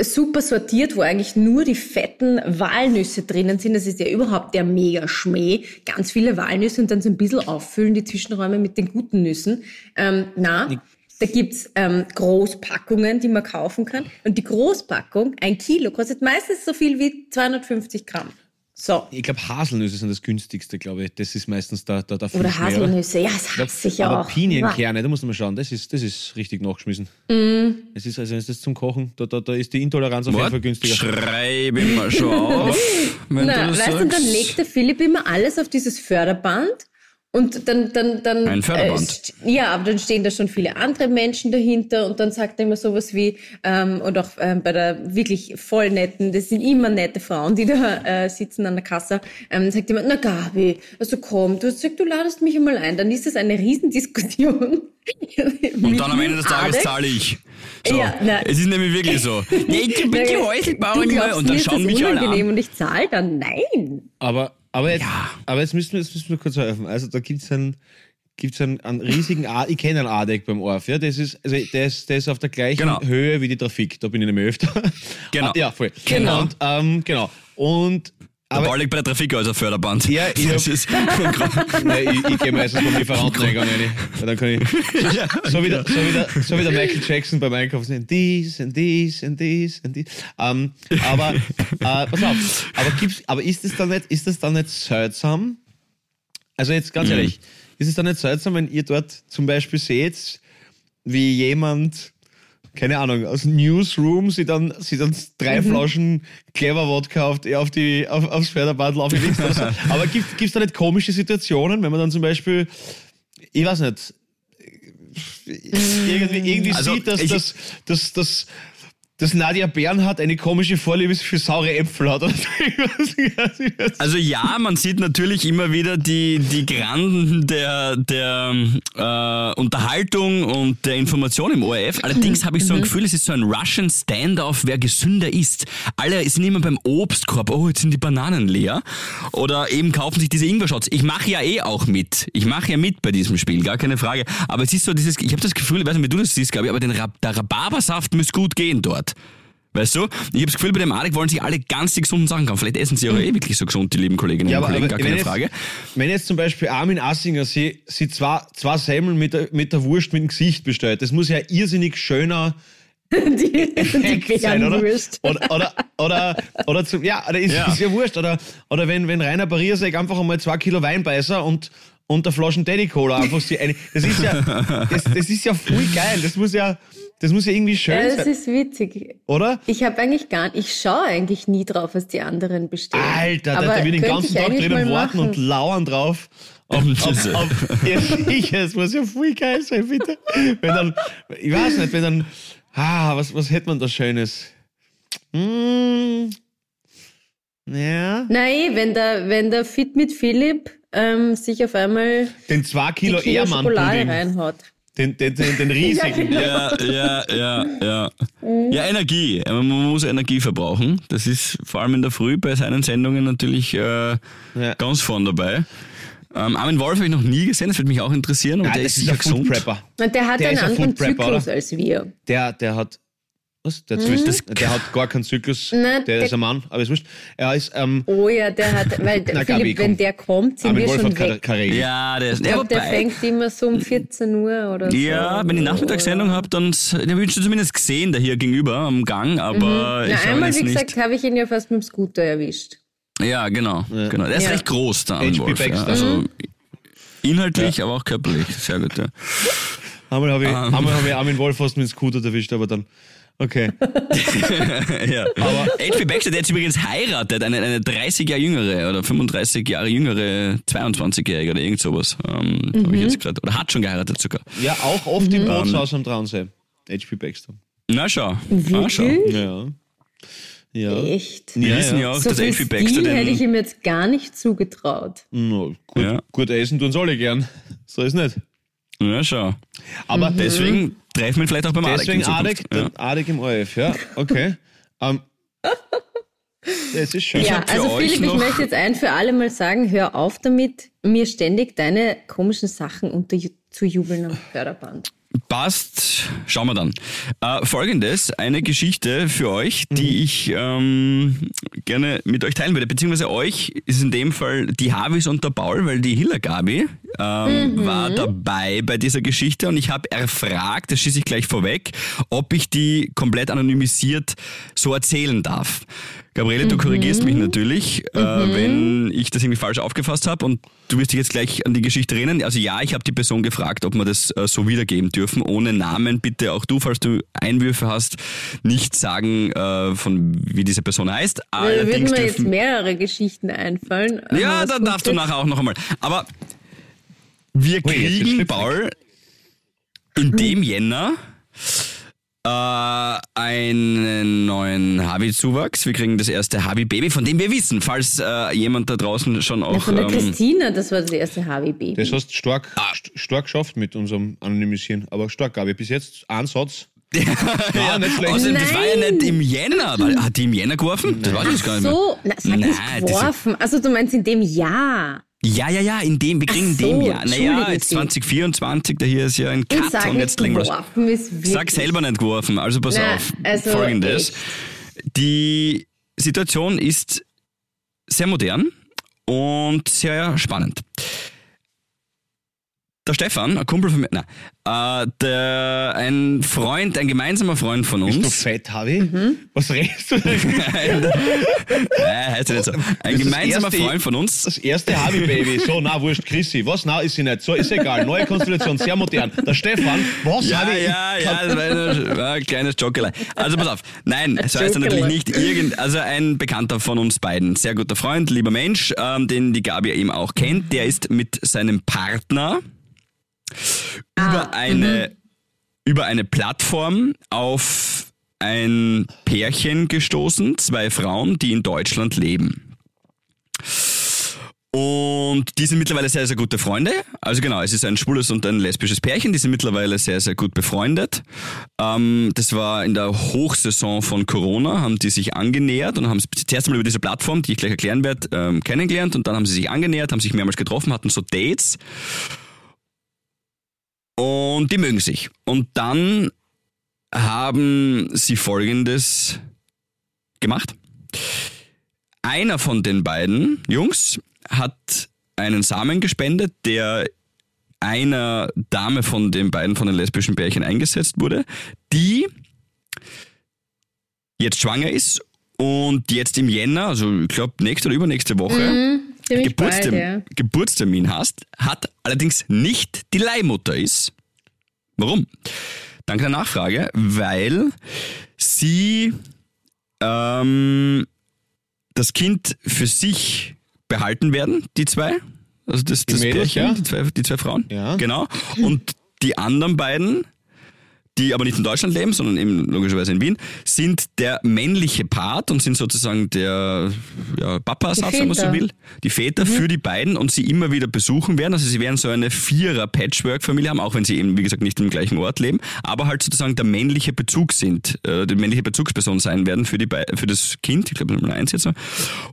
super sortiert, wo eigentlich nur die fetten Walnüsse drinnen sind. Das ist ja überhaupt der Mega-Schmäh. Ganz viele Walnüsse und dann so ein bisschen auffüllen, die Zwischenräume mit den guten Nüssen. Ähm, na, da gibt's ähm, Großpackungen, die man kaufen kann. Und die Großpackung, ein Kilo, kostet meistens so viel wie 250 Gramm. So. Ich glaube, Haselnüsse sind das günstigste, glaube ich. Das ist meistens der, der, der Oder Haselnüsse, ja, das hasse ich Aber auch. Pinienkerne, da muss man mal schauen, das ist, das ist richtig nachgeschmissen. Mm. Es ist also, ist das zum Kochen, da, da, da ist die Intoleranz auf jeden Fall günstiger. schreibe mal schon auf. *laughs* wenn Na, du das weißt du, dann sagst. legt der Philipp immer alles auf dieses Förderband und dann, dann, dann. Ein Förderband. st- ja, aber dann stehen da schon viele andere Menschen dahinter und dann sagt er immer sowas wie, ähm, und auch ähm, bei der wirklich voll netten, das sind immer nette Frauen, die da äh, sitzen an der Kasse, ähm, sagt immer, na Gabi, also komm, du hast gesagt, du ladest mich einmal ein, dann ist das eine Riesendiskussion. *laughs* Und dann am Ende des Tages zahle ich. So. Ja, na- es ist nämlich wirklich so. *laughs* Nee, ich Häusl bauen glaubst, und dann schauen mich alle unangenehm an. und ich zahle dann? Nein. Aber, aber, jetzt, Ja. aber jetzt, müssen wir, jetzt müssen wir kurz helfen. Also da gibt es einen, gibt's einen, einen riesigen A ich kenne einen Adeck beim Orf, ja. Das ist, also der ist, der ist auf der gleichen Genau. Höhe wie die Trafik. Da bin ich nämlich öfter. Genau. Ah, *laughs* ja, voll. Genau. Und, ähm, genau. Und Der aber Ball liegt bei der Trafik als ein Förderband. Ja, ich das hab- ist *laughs* Nein, ich, ich gehe meistens beim Lieferanteneingang rein. Weil dann kann ich. *laughs* So wie der, so wie der, so wie der Michael Jackson beim Einkaufen sagen, dies und dies und dies und dies. Ähm, aber, äh, pass auf, aber, gibt's, aber ist das dann nicht, ist das dann nicht seltsam? Also jetzt ganz ehrlich, ist es dann nicht seltsam, wenn ihr dort zum Beispiel seht, wie jemand, keine Ahnung, aus Newsroom sie dann, sie dann drei Flaschen Clever Wodka auf, die- auf die, auf, aufs Förderband laufen links oder so. *laughs* Aber gibt es da nicht komische Situationen, wenn man dann zum Beispiel, ich weiß nicht, irgendwie, irgendwie Also, sieht, dass, ich- dass, dass, dass, dass Nadia Bernhardt eine komische Vorliebe für saure Äpfel hat. *laughs* Also ja, man sieht natürlich immer wieder die, die Granden der, der äh, Unterhaltung und der Information im ORF. Allerdings habe ich so ein Gefühl, es ist so ein Russian Standoff, wer gesünder ist. Alle sind immer beim Obstkorb, oh, jetzt sind die Bananen leer. Oder eben kaufen sich diese Ingwer-Shots. Ich mache ja eh auch mit. Ich mache ja mit bei diesem Spiel, gar keine Frage. Aber es ist so dieses, ich habe das Gefühl, ich weiß nicht, wie du das siehst, Gabi, aber den, Rab- der Rhabarbersaft muss gut gehen dort. Weißt du? Ich habe das Gefühl, bei dem Alec wollen sich alle ganz die gesunden Sachen kaufen. Vielleicht essen sie auch eh wirklich so gesund, die lieben Kolleginnen Ja, und aber, Kollegen, aber gar wenn, keine jetzt, Frage. wenn jetzt zum Beispiel Armin Assinger sie, sie zwei, zwei Semmeln mit der, mit der Wurst mit dem Gesicht bestellt, das muss ja irrsinnig schöner *laughs* Die, die sein, oder? Oder, oder, oder, oder zu, ja, oder ist, Ja. ist ja wurscht. Oder, oder wenn, wenn Rainer Bariersek einfach einmal zwei Kilo Wein beißer und, und der Flaschen Daddy Cola einfach sie eine, das ist ja, das, das ist ja voll geil. Das muss ja, das muss ja irgendwie schön Ja, das sein, ist witzig. oder? Ich habe eigentlich gar ich schaue eigentlich nie drauf, was die anderen bestellen. Alter, da, Aber da ich den ganzen Tag drinnen warten machen. und lauern drauf. Auf, auf, auf, ja, sicher, es muss ja voll geil sein, bitte. Wenn dann, ich weiß nicht, wenn dann, ah, was, was hätte man da Schönes? Hm, ja, Nein, wenn der, wenn der Fit mit Philipp ähm, sich auf einmal den 2 die Kilo Kilo Ehrmann-Pudding, reinhaut. Den, den, den, den riesigen. Ja, ja, ja, ja. Ja, Energie. Man muss Energie verbrauchen. Das ist vor allem in der Früh bei seinen Sendungen natürlich äh, ganz vorn dabei. Ähm, Armin Wolf habe ich noch nie gesehen, das würde mich auch interessieren. Aber Ja, der ist ist ein sicher gesund. Prepper. Und der hat Der einen ist ein anderen Zyklus oder? als wir. Der, der hat, was? Der, hat das, der hat gar keinen Zyklus. Nein, der, der- ist ein Mann, aber ist wurscht. Er ist, ähm, Oh ja, der hat, weil *laughs* Na, Philipp, Gabi, wenn der kommt, sind Armin wir Wolf schon weg. keine. Ja, der ist. Ich Ja, glaube, der fängt immer so um 14 Uhr oder so. Ja, wenn ich Nachmittagssendung habe, dann den habe ich schon zumindest gesehen, der hier gegenüber am Gang, aber ich Na, einmal, wie gesagt, habe ich ihn ja fast mit dem Scooter erwischt. Ja, genau. genau. Der ist Ja. recht groß, der Armin Wolf. Ja. Also inhaltlich, aber auch körperlich. Sehr gut, ja. Einmal habe ich, Ähm. einmal hab ich Armin Wolf fast mit dem Scooter erwischt, aber dann, okay. *laughs* ja. Aber H.P. Baxter, der jetzt übrigens heiratet, eine, eine 30 Jahre jüngere oder 35 Jahre jüngere 22-Jährige oder irgend sowas. Ähm, Habe ich jetzt gerade. Oder hat schon geheiratet sogar. Ja, auch oft im Bootshaus am Traunsee. HP Baxter. Na schau. Ah, schau. Wirklich? Ja. Ja. Echt? Wir Ja, wissen ja. auch, So dass viel H.P. Baxter Stil hätte ich den. ihm jetzt gar nicht zugetraut. No, gut, Ja. gut essen tun soll ich gern. *laughs* So ist nicht. Ja, schau. Aber Deswegen treffen wir ihn vielleicht auch beim Adek. deswegen in Zukunft. Adek, Ja. Adek im ORF, ja. Okay. Ähm, das ist schön. Ich Ja, also Philipp, ich möchte jetzt ein für alle Mal sagen, hör auf damit, mir ständig deine komischen Sachen unterzujubeln am Förderband. Passt, schauen wir dann. Äh, Folgendes, eine Geschichte für euch, Mhm. die ich ähm, gerne mit euch teilen würde, beziehungsweise euch ist in dem Fall die Havis und der Paul, weil die Hilla Gabi ähm, war dabei bei dieser Geschichte und ich habe erfragt, das schieße ich gleich vorweg, ob ich die komplett anonymisiert so erzählen darf. Gabriele, du korrigierst mich natürlich, äh, wenn ich das irgendwie falsch aufgefasst habe und du wirst dich jetzt gleich an die Geschichte erinnern. Also ja, ich habe die Person gefragt, ob wir das äh, so wiedergeben dürfen, ohne Namen. Bitte auch du, falls du Einwürfe hast, nicht sagen, äh, von wie diese Person heißt. Da würden Allerdings mir jetzt dürfen, mehrere Geschichten einfallen. ja, dann darfst du nachher auch noch einmal. Aber wir kriegen. Paul, in dem Jänner äh, einen neuen Havi-Zuwachs. Wir kriegen das erste Havi-Baby, von dem wir wissen, falls äh, jemand da draußen schon auch. Ja, von der ähm, Christina, das war das erste Harvey-Baby. Das hast du stark, st- stark geschafft mit unserem Anonymisieren. Aber stark, Gabi. Bis jetzt ein Satz. *laughs* Ja, nicht schlecht. Außerdem, das war ja Nein. nicht im Jänner. Weil, hat die im Jänner geworfen? Das weiß ich jetzt gar nicht mehr. So, na, sag nicht Nein, das- geworfen. Also du meinst in dem Jahr. Ja, ja, ja, in dem, wir kriegen in so, dem Jahr. Naja, jetzt Sie. 2024, da hier ist ja ein Ich Cut und nicht jetzt legen wir. Sag selber nicht geworfen, also pass Na, auf. also Folgendes. echt. Die Situation ist sehr modern und sehr spannend. Der Stefan, ein Kumpel von mir, nein, äh, der, ein Freund, ein gemeinsamer Freund von Bist du uns. fett, Harvey? Mhm. Was redest du denn? *laughs* Nein, heißt ja nicht so. Ein gemeinsamer erste- Freund von uns. Das erste Harvey-Baby. So, na, wurscht, Chrissy. Was? Na, ist sie nicht. So, ist egal. Neue Konstellation, sehr modern. Der Stefan, was Ja, ich? ja, ja, das war, eine, war ein kleines Jokelei. Also pass auf. Nein, so heißt er natürlich nicht irgend, also ein Bekannter von uns beiden. Sehr guter Freund, lieber Mensch, ähm, den die Gabi eben auch kennt. Der ist mit seinem Partner über eine, über eine Plattform auf ein Pärchen gestoßen, zwei Frauen, die in Deutschland leben. Und die sind mittlerweile sehr, sehr gute Freunde. Also genau, es ist ein schwules und ein lesbisches Pärchen. Die sind mittlerweile sehr, sehr gut befreundet. Ähm, das war in der Hochsaison von Corona, haben die sich angenähert und haben sich zuerst einmal über diese Plattform, die ich gleich erklären werde, ähm, kennengelernt. Und dann haben sie sich angenähert, haben sich mehrmals getroffen, hatten so Dates. Und die mögen sich. Und dann haben sie Folgendes gemacht. Einer von den beiden Jungs hat einen Samen gespendet, der einer Dame von den beiden von den lesbischen Pärchen eingesetzt wurde, die jetzt schwanger ist und jetzt im Jänner, also ich glaube nächste oder übernächste Woche, Ziemlich bald, Geburtstermin, ja. Geburtstermin hast, hat allerdings nicht die Leihmutter ist. Warum? Danke der Nachfrage, weil sie ähm, das Kind für sich behalten werden, die zwei. Also das, das Mädels, Pärchen, ja. die, zwei, die zwei Frauen. Ja. Genau. Und die anderen beiden, die aber nicht in Deutschland leben, sondern eben logischerweise in Wien, sind der männliche Part und sind sozusagen der ja, Papa-Ersatz, wenn man so will. Die Väter für die beiden und sie immer wieder besuchen werden. Also sie werden so eine Vierer-Patchwork-Familie haben, auch wenn sie eben, wie gesagt, nicht im gleichen Ort leben, aber halt sozusagen der männliche Bezug sind, äh, die männliche Bezugsperson sein werden für, die, Be- für das Kind. Ich glaube, Nummer eins jetzt. so.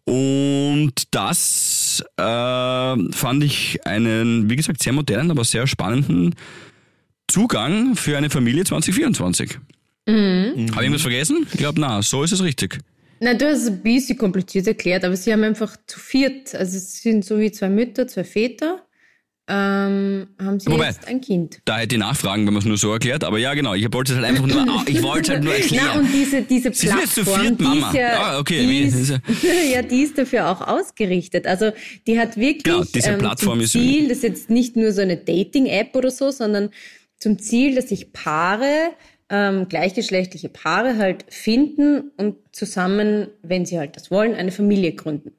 Und das äh, fand ich einen, wie gesagt, sehr modernen, aber sehr spannenden Zugang für eine Familie 2024. Mhm. Habe ich irgendwas vergessen? Ich glaube, na, so ist es richtig. Na, du hast es ein bisschen kompliziert erklärt, aber sie haben einfach zu viert, also es sind so wie zwei Mütter, zwei Väter, ähm, haben sie Wobei- jetzt ein Kind. Da hätte ich nachfragen, wenn man es nur so erklärt. Aber ja, genau, ich wollte es halt einfach nur, *laughs* ich wollte halt nur erklären. Na, und diese, diese Sie sind jetzt zu Plattform, viert, Mama. ist ja, Ah, okay, die ist, ist *laughs* ja- die ist dafür auch ausgerichtet. Also die hat wirklich Genau, diese ähm, Plattform zum ist- Ziel, das ist jetzt nicht nur so eine Dating-App oder so, sondern zum Ziel, dass sich Paare, ähm, gleichgeschlechtliche Paare halt finden und zusammen, wenn sie halt das wollen, eine Familie gründen.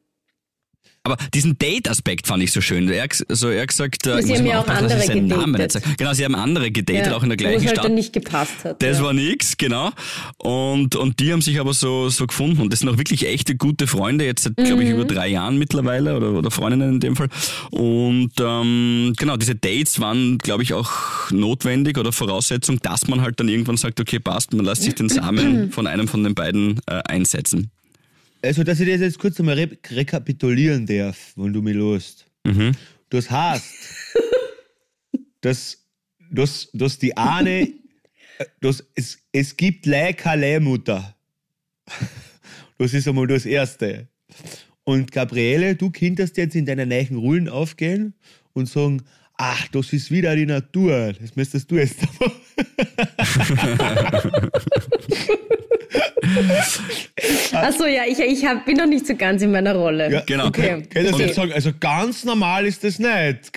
Aber diesen Date-Aspekt fand ich so schön. Er, also er gesagt, äh, Sie haben ja auch andere gedatet. Genau, sie haben andere gedatet, auch in der gleichen halt Stadt. dann nicht gepasst hat. Das ja. war nix, genau. Und, und die haben sich aber so, so gefunden. Und das sind auch wirklich echte gute Freunde, jetzt seit, glaube ich, über Mhm. drei Jahren mittlerweile oder, oder Freundinnen in dem Fall. Und ähm, genau, diese Dates waren, glaube ich, auch notwendig oder Voraussetzung, dass man halt dann irgendwann sagt, okay, passt, man lässt sich den Samen *clears throat* von einem von den beiden äh, einsetzen. Also, dass ich das jetzt kurz einmal re rekapitulieren darf, wenn du mich lost. Das heißt, *laughs* dass, dass, dass die eine, *laughs* dass es, es gibt Leihmutter. Das ist einmal das Erste. Und Gabriele, du könntest jetzt in deiner neuen Rollen aufgehen und sagen, ach, das ist wieder die Natur. Das müsstest du jetzt machen. *laughs* *laughs* Achso, ja, ich, ich hab, bin noch nicht so ganz in meiner Rolle. Ja, Genau. Okay. Okay. jetzt sagen? Also ganz normal ist das nicht. *laughs*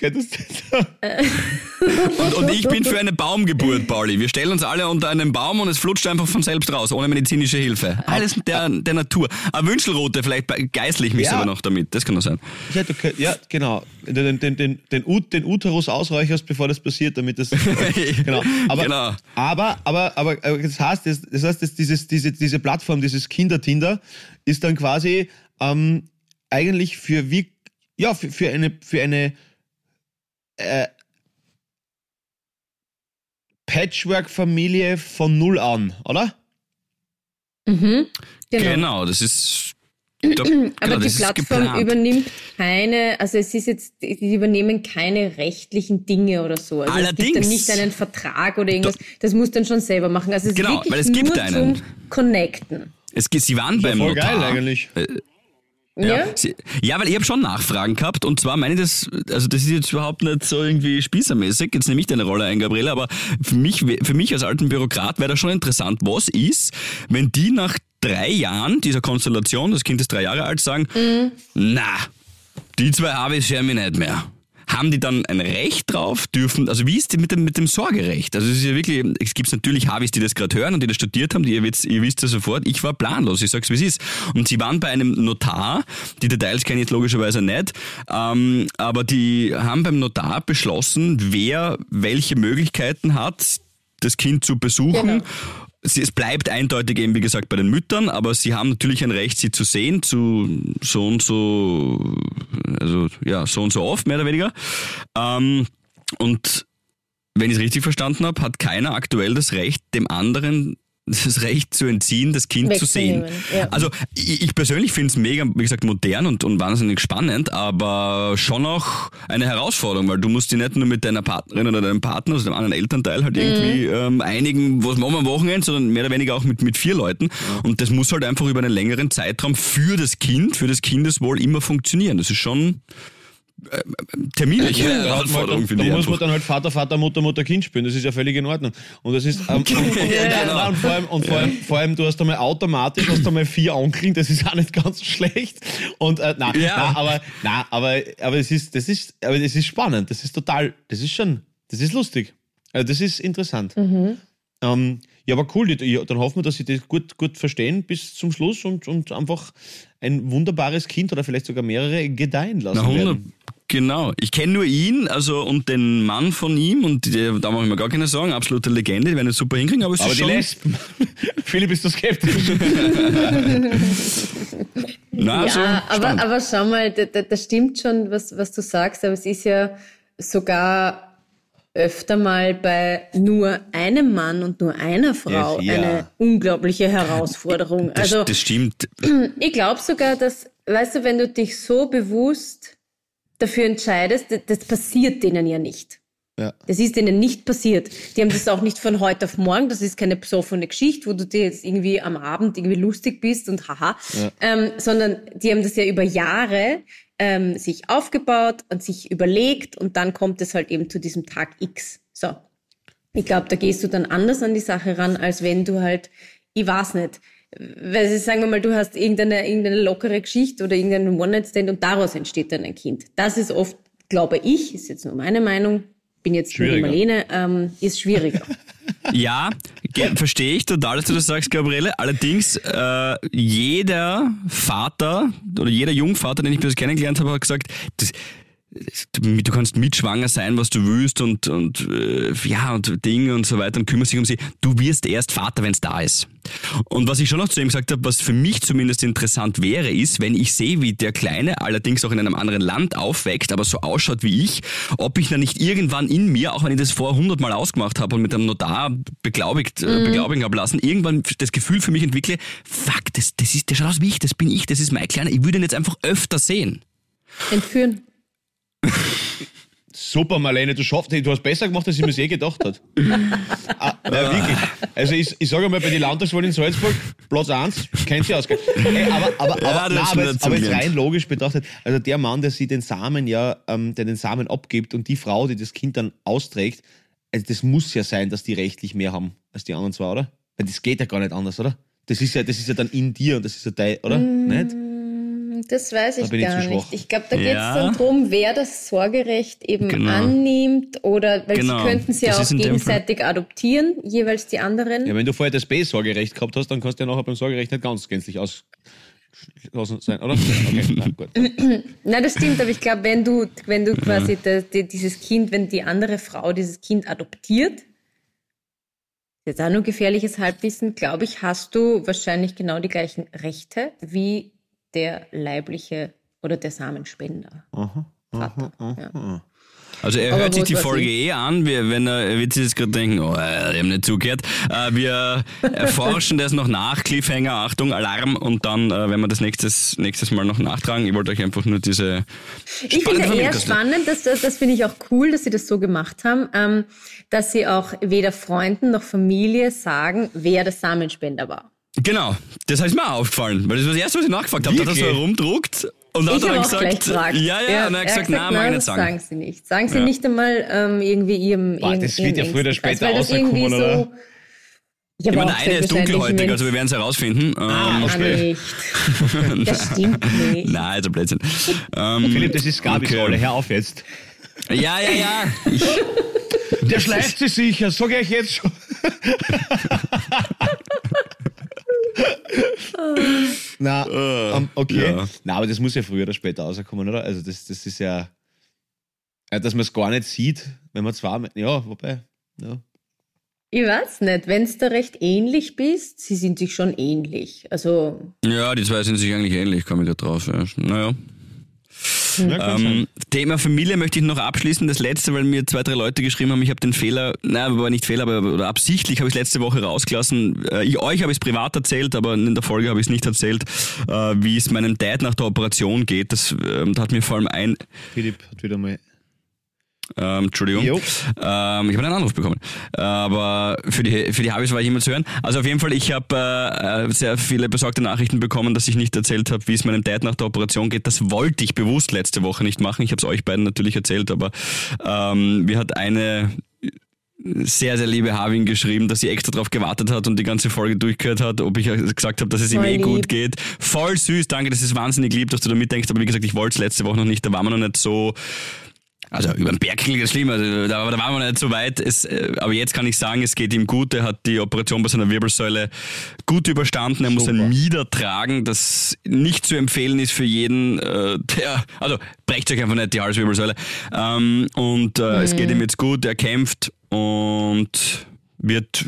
Und, und ich bin für eine Baumgeburt, Pauli. Wir stellen uns alle unter einen Baum und es flutscht einfach von selbst raus, ohne medizinische Hilfe. Alles der, der Natur. Eine Wünschelrote, vielleicht geißel ich mich Ja. sogar noch damit. Das kann doch sein. Ja, könnt- ja genau. Den, den, den, den, Ut, den Uterus ausräucherst, bevor das passiert, damit das. *laughs* genau. Aber, Genau. aber, aber, aber, aber das heißt, das, das heißt das, dieses, diese, diese Plattform, dieses Kindertinder, ist dann quasi ähm, eigentlich für wie, ja, für, für eine, für eine äh, Patchwork-Familie von null an, oder? Mhm. Genau. Genau, das ist. Da, *clears throat* Aber genau, die das ist Plattform übernimmt keine, also es ist jetzt, die übernehmen keine rechtlichen Dinge oder so. Also es gibt Allerdings. dann nicht einen Vertrag oder irgendwas. Das muss dann schon selber machen. Also es Genau, ist wirklich weil es gibt nur einen. zum Connecten. Es, geht- sie waren Ja, beim voll Notar. geil eigentlich. Ja? Sie, ja, weil ich habe schon Nachfragen gehabt und zwar meine ich das, also das ist jetzt überhaupt nicht so irgendwie spießermäßig, jetzt nehme ich deine Rolle ein, Gabriele, aber für mich, für mich als alten Bürokrat wäre das schon interessant, was ist, wenn die nach drei Jahren dieser Konstellation, das Kind ist drei Jahre alt, sagen, na, die zwei habe ich mich nicht mehr. Haben die dann ein Recht drauf? Dürfen, also wie ist die mit dem, mit dem Sorgerecht? Also es ist ja wirklich, es gibt natürlich Havis, die das gerade hören und die das studiert haben, die ihr wisst, ihr wisst ja sofort, ich war planlos, ich sag's wie es ist. Und sie waren bei einem Notar, die Details kenne ich jetzt logischerweise nicht, ähm, aber die haben beim Notar beschlossen, wer welche Möglichkeiten hat, das Kind zu besuchen. Genau. Sie, es bleibt eindeutig eben, wie gesagt, bei den Müttern, aber sie haben natürlich ein Recht, sie zu sehen, zu so und so, also ja, so und so oft, mehr oder weniger. Ähm, und wenn ich es richtig verstanden habe, hat keiner aktuell das Recht, dem anderen das Recht zu entziehen, das Kind zu sehen. Ja. Also ich, ich persönlich finde es mega, wie gesagt, modern und, und wahnsinnig spannend, aber schon auch eine Herausforderung, weil du musst dich nicht nur mit deiner Partnerin oder deinem Partner, also dem anderen Elternteil halt irgendwie ähm, einigen, was machen wir am Wochenende, sondern mehr oder weniger auch mit, mit vier Leuten. Und das muss halt einfach über einen längeren Zeitraum für das Kind, für das Kindeswohl immer funktionieren. Das ist schon terminliche Ja, Herausforderung, finde ich da muss man dann halt Vater, Vater, Mutter, Mutter, Kind spielen. Das ist ja völlig in Ordnung. Und das ist ähm, und, vor allem, und vor allem, vor allem, du hast einmal automatisch hast einmal vier Onkeln, das ist auch nicht ganz schlecht. Und äh, na, Ja. na, aber na, aber aber es ist das ist aber das ist spannend. Das ist total, das ist schon, das ist lustig. Also das ist interessant. Ähm, ja, aber cool. Ja, dann hoffen wir, dass sie das gut, gut verstehen bis zum Schluss und, und einfach ein wunderbares Kind oder vielleicht sogar mehrere gedeihen lassen Na, 100, werden. Genau. Ich kenne nur ihn, also und den Mann von ihm und die, da mache ich mir gar keine Sorgen, absolute Legende, die werden es super hinkriegen, aber es Aber ist die schon... Lesben. *laughs* Philipp, bist du skeptisch? *laughs* *laughs* Na, also, ja, aber, spannend. aber schau mal, da, da, das stimmt schon, was, was du sagst, aber es ist ja sogar öfter mal bei nur einem Mann und nur einer Frau ja. eine unglaubliche Herausforderung. das, also das stimmt. *clears throat* ich glaube sogar, dass, weißt du, wenn du dich so bewusst dafür entscheidest, das, passiert denen ja nicht. Ja. Das ist denen nicht passiert. Die haben das auch nicht von heute auf morgen. Das ist keine besoffene Geschichte, wo du dir jetzt irgendwie am Abend irgendwie lustig bist und haha. Ähm, sondern die haben das ja über Jahre ähm, sich aufgebaut und sich überlegt und dann kommt es halt eben zu diesem Tag X. So. Ich glaube, da gehst du dann anders an die Sache ran, als wenn du halt, ich weiß nicht, weil sagen wir mal, du hast irgendeine, irgendeine lockere Geschichte oder irgendeinen One-Night-Stand und daraus entsteht dann ein Kind. Das ist oft, glaube ich, ist jetzt nur meine Meinung, bin jetzt Schwieriger. Marlene, ähm, ist schwieriger. *laughs* Ja, verstehe ich total, dass du das sagst, Gabriele. Allerdings, äh, jeder Vater oder jeder Jungvater, den ich bis kennengelernt habe, hat gesagt, das, du, kannst mitschwanger sein, was du willst und, und äh, ja und Dinge und so weiter und kümmerst dich um sie. Du wirst erst Vater, wenn es da ist. Und was ich schon noch zu ihm gesagt habe, was für mich zumindest interessant wäre, ist, wenn ich sehe, wie der Kleine allerdings auch in einem anderen Land aufwächst, aber so ausschaut wie ich, ob ich dann nicht irgendwann in mir, auch wenn ich das vor 100 Mal ausgemacht habe und mit einem Notar beglaubigt, äh, beglaubigen habe lassen, irgendwann das Gefühl für mich entwickle, fuck, das, das ist, der schaut aus wie ich, das bin ich, das ist mein Kleiner, ich würde ihn jetzt einfach öfter sehen. Entführen. Super, Marlene, du schaffst, du hast besser gemacht, als ich mir je gedacht hat. ah, ja, wirklich. Also ich, ich sage mal, bei den Landtagswahlen in Salzburg, Platz 1, kennt sie aus. Ey, aber aber, Ja, aber, nein, aber, jetzt, aber jetzt rein logisch betrachtet, also der Mann, der sie den Samen ja, ähm, der den Samen abgibt und die Frau, die das Kind dann austrägt, also das muss ja sein, dass die rechtlich mehr haben als die anderen zwei, oder? Weil das geht ja gar nicht anders, oder? Das ist ja, das ist ja dann in dir und das ist ja dein, oder? Mm. Nicht? Das weiß ich ich gar zu nicht. Ich glaube, da geht es Ja. dann drum, wer das Sorgerecht eben Genau. annimmt oder weil Genau. sie könnten sie ja auch gegenseitig adoptieren, jeweils die anderen. Ja, wenn du vorher das B-Sorgerecht gehabt hast, dann kannst du ja nachher beim Sorgerecht nicht ganz gänzlich ausgeschlossen sein, oder? *laughs* Okay, gut. Nein, das stimmt, aber ich glaube, wenn du, wenn du quasi das, die, dieses Kind, wenn die andere Frau dieses Kind adoptiert, jetzt auch nur gefährliches Halbwissen, glaube ich, hast du wahrscheinlich genau die gleichen Rechte wie der leibliche oder der Samenspender. Vater. Ja. Also er Aber hört sich die Folge eh an, wenn er er wird sich jetzt gerade denken, oh, äh, die haben nicht zugehört. Äh, wir *laughs* erforschen das noch nach, Cliffhanger, Achtung, Alarm und dann äh, werden wir das nächstes, nächstes Mal noch nachtragen. Ich wollte euch einfach nur diese Ich finde eher spannend, dass, das, das finde ich auch cool, dass sie das so gemacht haben, ähm, dass sie auch weder Freunden noch Familie sagen, wer der Samenspender war. Genau, das ist mir auch aufgefallen, weil das war das erste, was ich nachgefragt habe. Da hat er so herumdruckt und dann Ich hat er dann gesagt, gefragt. ja, ja, und er hat gesagt, nein, mag ich nicht das sagen sagen. sie nicht. Sagen sie Ja. nicht einmal ähm, irgendwie ihrem, Boah, ihrem das wird ja früher oder später weil das irgendwie rauskommen, oder? So, ja, Ich meine, der eine ist dunkelhäutig, also wir werden es herausfinden. Ah, Ähm, nicht. Das stimmt nicht. *laughs* Nein, also Blödsinn. Ähm, Philipp, das ist Gabis Okay. Rolle, hör auf jetzt. Ja, ja, ja. Ich, Der schleicht sich sicher, sag ich jetzt schon. *laughs* Na, ähm, okay. ja. Na, aber das muss ja früher oder später rauskommen, oder? Also das, das ist ja, dass man es gar nicht sieht, wenn man zwar, ja, wobei, ja. Ich weiß nicht, wenn du da recht ähnlich bist, sie sind sich schon ähnlich. Also, ja, die zwei sind sich eigentlich ähnlich, komme ich da drauf. Ja. Naja. Ja. Ähm, Thema Familie möchte ich noch abschließen. Das letzte, weil mir zwei, drei Leute geschrieben haben, ich habe den Fehler, nein, aber nicht Fehler, aber oder absichtlich habe ich letzte Woche rausgelassen. Äh, Ich, euch habe ich es privat erzählt, aber in der Folge habe ich es nicht erzählt, äh, wie es meinem Dad nach der Operation geht. Das ähm, da hat mir vor allem ein, Philipp hat wieder mal. Ähm, Entschuldigung. Jo. Ähm, ich habe einen Anruf bekommen. Aber für die, für die Habis war ich immer zu hören. Also auf jeden Fall, ich habe äh, sehr viele besorgte Nachrichten bekommen, dass ich nicht erzählt habe, wie es meinem Dad nach der Operation geht. Das wollte ich bewusst letzte Woche nicht machen. Ich habe es euch beiden natürlich erzählt, aber ähm, mir hat eine sehr, sehr liebe Harvin geschrieben, dass sie extra drauf gewartet hat und die ganze Folge durchgehört hat, ob ich gesagt habe, dass es ihm eh gut geht. Voll süß, danke, das ist wahnsinnig lieb, dass du da mitdenkst. Aber wie gesagt, ich wollte es letzte Woche noch nicht, da waren wir noch nicht so also über den Berg klingt das schlimm, also da, da waren wir nicht so weit. Es, äh, aber jetzt kann ich sagen, es geht ihm gut. Er hat die Operation bei seiner Wirbelsäule gut überstanden. Er muss Super. ein Mieder tragen, das nicht zu empfehlen ist für jeden, äh, der, also brecht euch einfach nicht die Halswirbelsäule. Ähm, und äh, es geht ihm jetzt gut, er kämpft und wird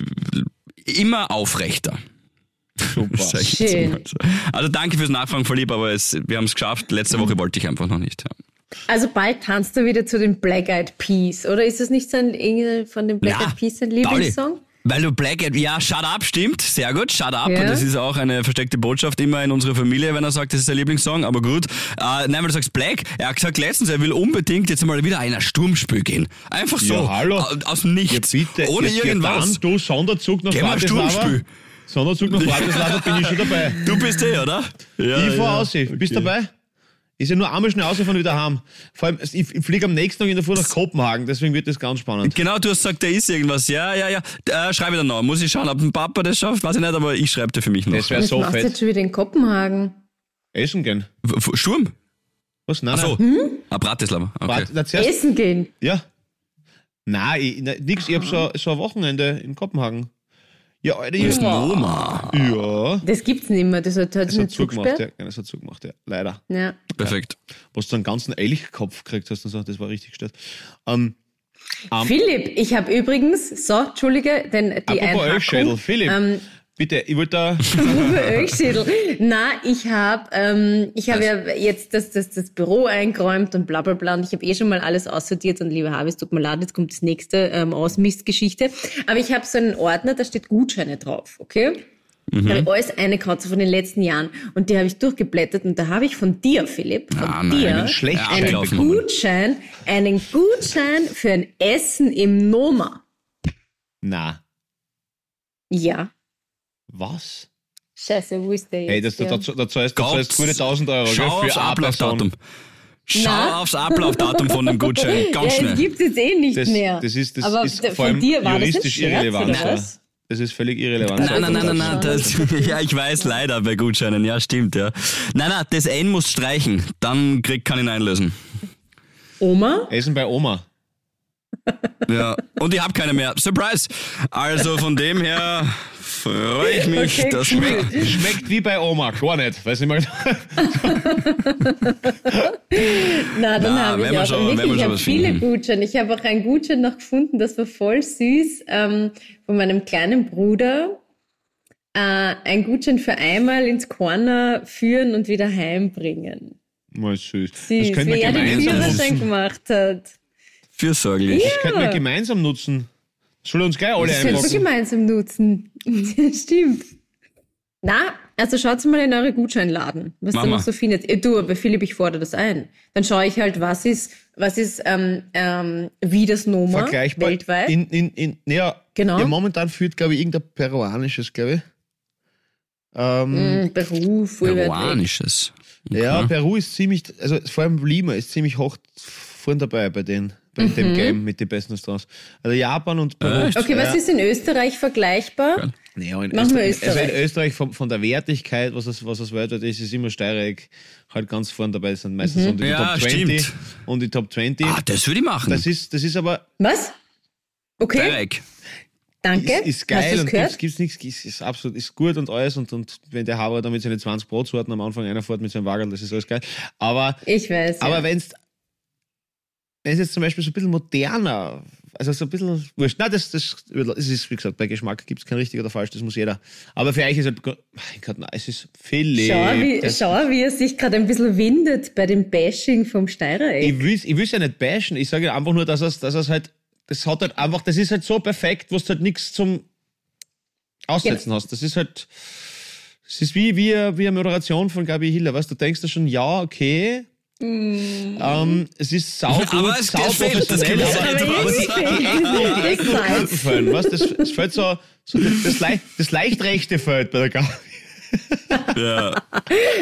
immer aufrechter. Super. *laughs* Schön. Also danke fürs Nachfragen, verlieb, aber es, wir haben es geschafft. Letzte Woche wollte ich einfach noch nicht. Ja. Also bald tanzt du wieder zu den Black Eyed Peas, oder ist das nicht so ein irgendein von den Black Na, Eyed Peas ein Pauli, Lieblingssong? Weil du Black Eyed, ja, shut up, stimmt, sehr gut, shut up. Ja. Und das ist auch eine versteckte Botschaft immer in unserer Familie, wenn er sagt, das ist sein Lieblingssong, aber gut. Äh, nein, weil du sagst Black, er hat gesagt letztens, er will unbedingt jetzt mal wieder in ein Sturmspiel gehen. Einfach so, Ja, hallo. au- aus dem Nichts, Ja, bitte. ohne ja, irgendwas. Ja, dann, du, Sonderzug nach. Sturmspiel. Sonderzug nach Bratislava bin ich schon dabei. Du bist eh, oder? Ja, ich fahr ja. aus. Bist dabei? Ist ja nur einmal schnell rausgefahren und wieder heim. Vor allem, ich, fliege am nächsten Tag in der Früh nach Kopenhagen, deswegen wird das ganz spannend. Genau, du hast gesagt, da ist irgendwas. Ja, ja, ja. Äh, schreibe dann noch. Muss ich schauen, ob ein Papa das schafft, weiß ich nicht, aber ich schreibe dir für mich noch. Das wäre Was so machst du fett. jetzt schon wieder in Kopenhagen? Essen gehen. W- Sturm? Was? Nein, Ach so. nein. Ah, Bratislava. Okay. Essen gehen. ja. Nein, ich, na, nix. Ich hab so, so ein Wochenende in Kopenhagen. Ja, Alter, ich, Oma. ja. Das gibt's nicht mehr. Das hat, hat Das nicht hat zugemacht, ja. Das hat zugemacht, ja. Leider. Ja. Perfekt. Was du einen ganzen Elchkopf gekriegt hast und so, das war richtig gestört. Ähm, ähm, Philipp, ich habe übrigens, so, Entschuldige, denn die apropos Einhackung, Elchschädel, Philipp, Ähm, bitte, ich wollte da, *laughs* Ölschädel. Na, ich habe ähm, ich habe ja jetzt das, das, das Büro eingeräumt und bla bla bla und ich habe eh schon mal alles aussortiert und liebe Habis, tut mir leid, jetzt kommt das nächste ähm, Ausmistgeschichte. Aber ich habe so einen Ordner, da steht Gutscheine drauf, okay? Da habe ich alles eingekaut, so von den letzten Jahren. Und die habe ich durchgeblättert und da habe ich von dir, Philipp, von Ah, nein, dir einen schlechten einen. Gutschein, einen Gutschein für ein Essen im Noma. na, Ja. Was? Scheiße, wo ist der jetzt? Hey, das, da, ja. da, da zahlst du Gott. zahlst gute 1000 Euro, Schau gell, aufs für. Ablaufdatum. Schau Na? aufs Ablaufdatum von dem Gutschein. *laughs* Ganz ja, schnell. es gibt jetzt eh nicht Das, mehr. das ist, das Aber ist vor von allem dir war juristisch das Scherz, irrelevant. Das ist völlig irrelevant. Nein, nein, nein, nein, nein, das, *laughs* ja, ich weiß leider bei Gutscheinen, ja, stimmt, ja. Nein, nein, das N muss streichen, dann krieg, kann ich ihn einlösen. Oma? Essen bei Oma. Ja, und ich habe keine mehr. Surprise! Also von dem her freue ich mich, Okay, dass cool. wir. Schmeckt wie bei Oma, gar nicht. Weiß nicht mehr. Na, dann Na, habe ich wir auch. schon- wirklich, ich habe viele finden. Gutscheine. Ich habe auch einen Gutschein noch gefunden, das war voll süß, ähm, von meinem kleinen Bruder. Äh, ein Gutschein für einmal ins Corner führen und wieder heimbringen. Mal süß. Süß, Das können wie wir er den gemeinsam Führerschein nutzen. gemacht hat. Fürsorglich. Das könnten wir gemeinsam nutzen. Soll uns gleich alle Das wir einloggen. gemeinsam nutzen. *laughs* Stimmt. Na, also schaut mal in eure Gutscheinladen, was da Mama. noch so findet. Äh, Du, aber Philipp, ich fordere das ein. Dann schaue ich halt, was ist, was ist ähm, ähm, wie das Noma Vergleichbar. weltweit. In, in, in, ja, Genau. ja, momentan führt, glaube ich, irgendein peruanisches, glaube ich. Ähm, Mm, Peru. Peruanisches. Ja, Peru ist ziemlich, also vor allem Lima ist ziemlich hoch vorn dabei bei den, bei Mhm. dem Game mit den besten Restaurants. Also Japan und Peru. Okay, was ist in Österreich vergleichbar? Naja, in Machen wir Österreich, also in Österreich. Österreich von, von der Wertigkeit, was es, was es weltweit ist, ist immer Steireck halt ganz vorn dabei. Das sind meistens so die Ja, Top 20 stimmt. und die Top 20. Ah, das würde ich machen. das ist, das ist aber Was? Okay, Derek. danke. ist, ist geil und gibt's, gibt's nichts, ist, ist absolut, ist gut und alles und, und wenn der Haber da mit seinen 20 Brotsorten am Anfang einer fährt mit seinem Wagen, das ist alles geil. Aber, Ich weiß. aber ja. wenn's, wenn es jetzt zum Beispiel so ein bisschen moderner, also so ein bisschen wurscht, nein, das, das, das ist, wie gesagt, bei Geschmack gibt es kein richtig oder falsch, das muss jeder. Aber für euch ist halt, mein Gott, nein, es ist viel Schau, wie, das, schau, wie er sich gerade ein bisschen windet bei dem Bashing vom Steirereck. ich will ich will's ja nicht bashen, ich sage einfach nur, dass es, dass es halt, das hat halt einfach, das ist halt so perfekt, wo du halt nichts zum Aussetzen Genau. hast. Das ist halt, es ist wie, wie, eine- wie eine Moderation von Gabi Hiller, weißt du, du denkst da schon, ja, okay. Ähm, es ist saugut, Aber es sau gefällt, das gefällt. aber, weißt du, das, es fällt so, so das, leicht, das leicht rechte fällt bei der Gabi. Ja.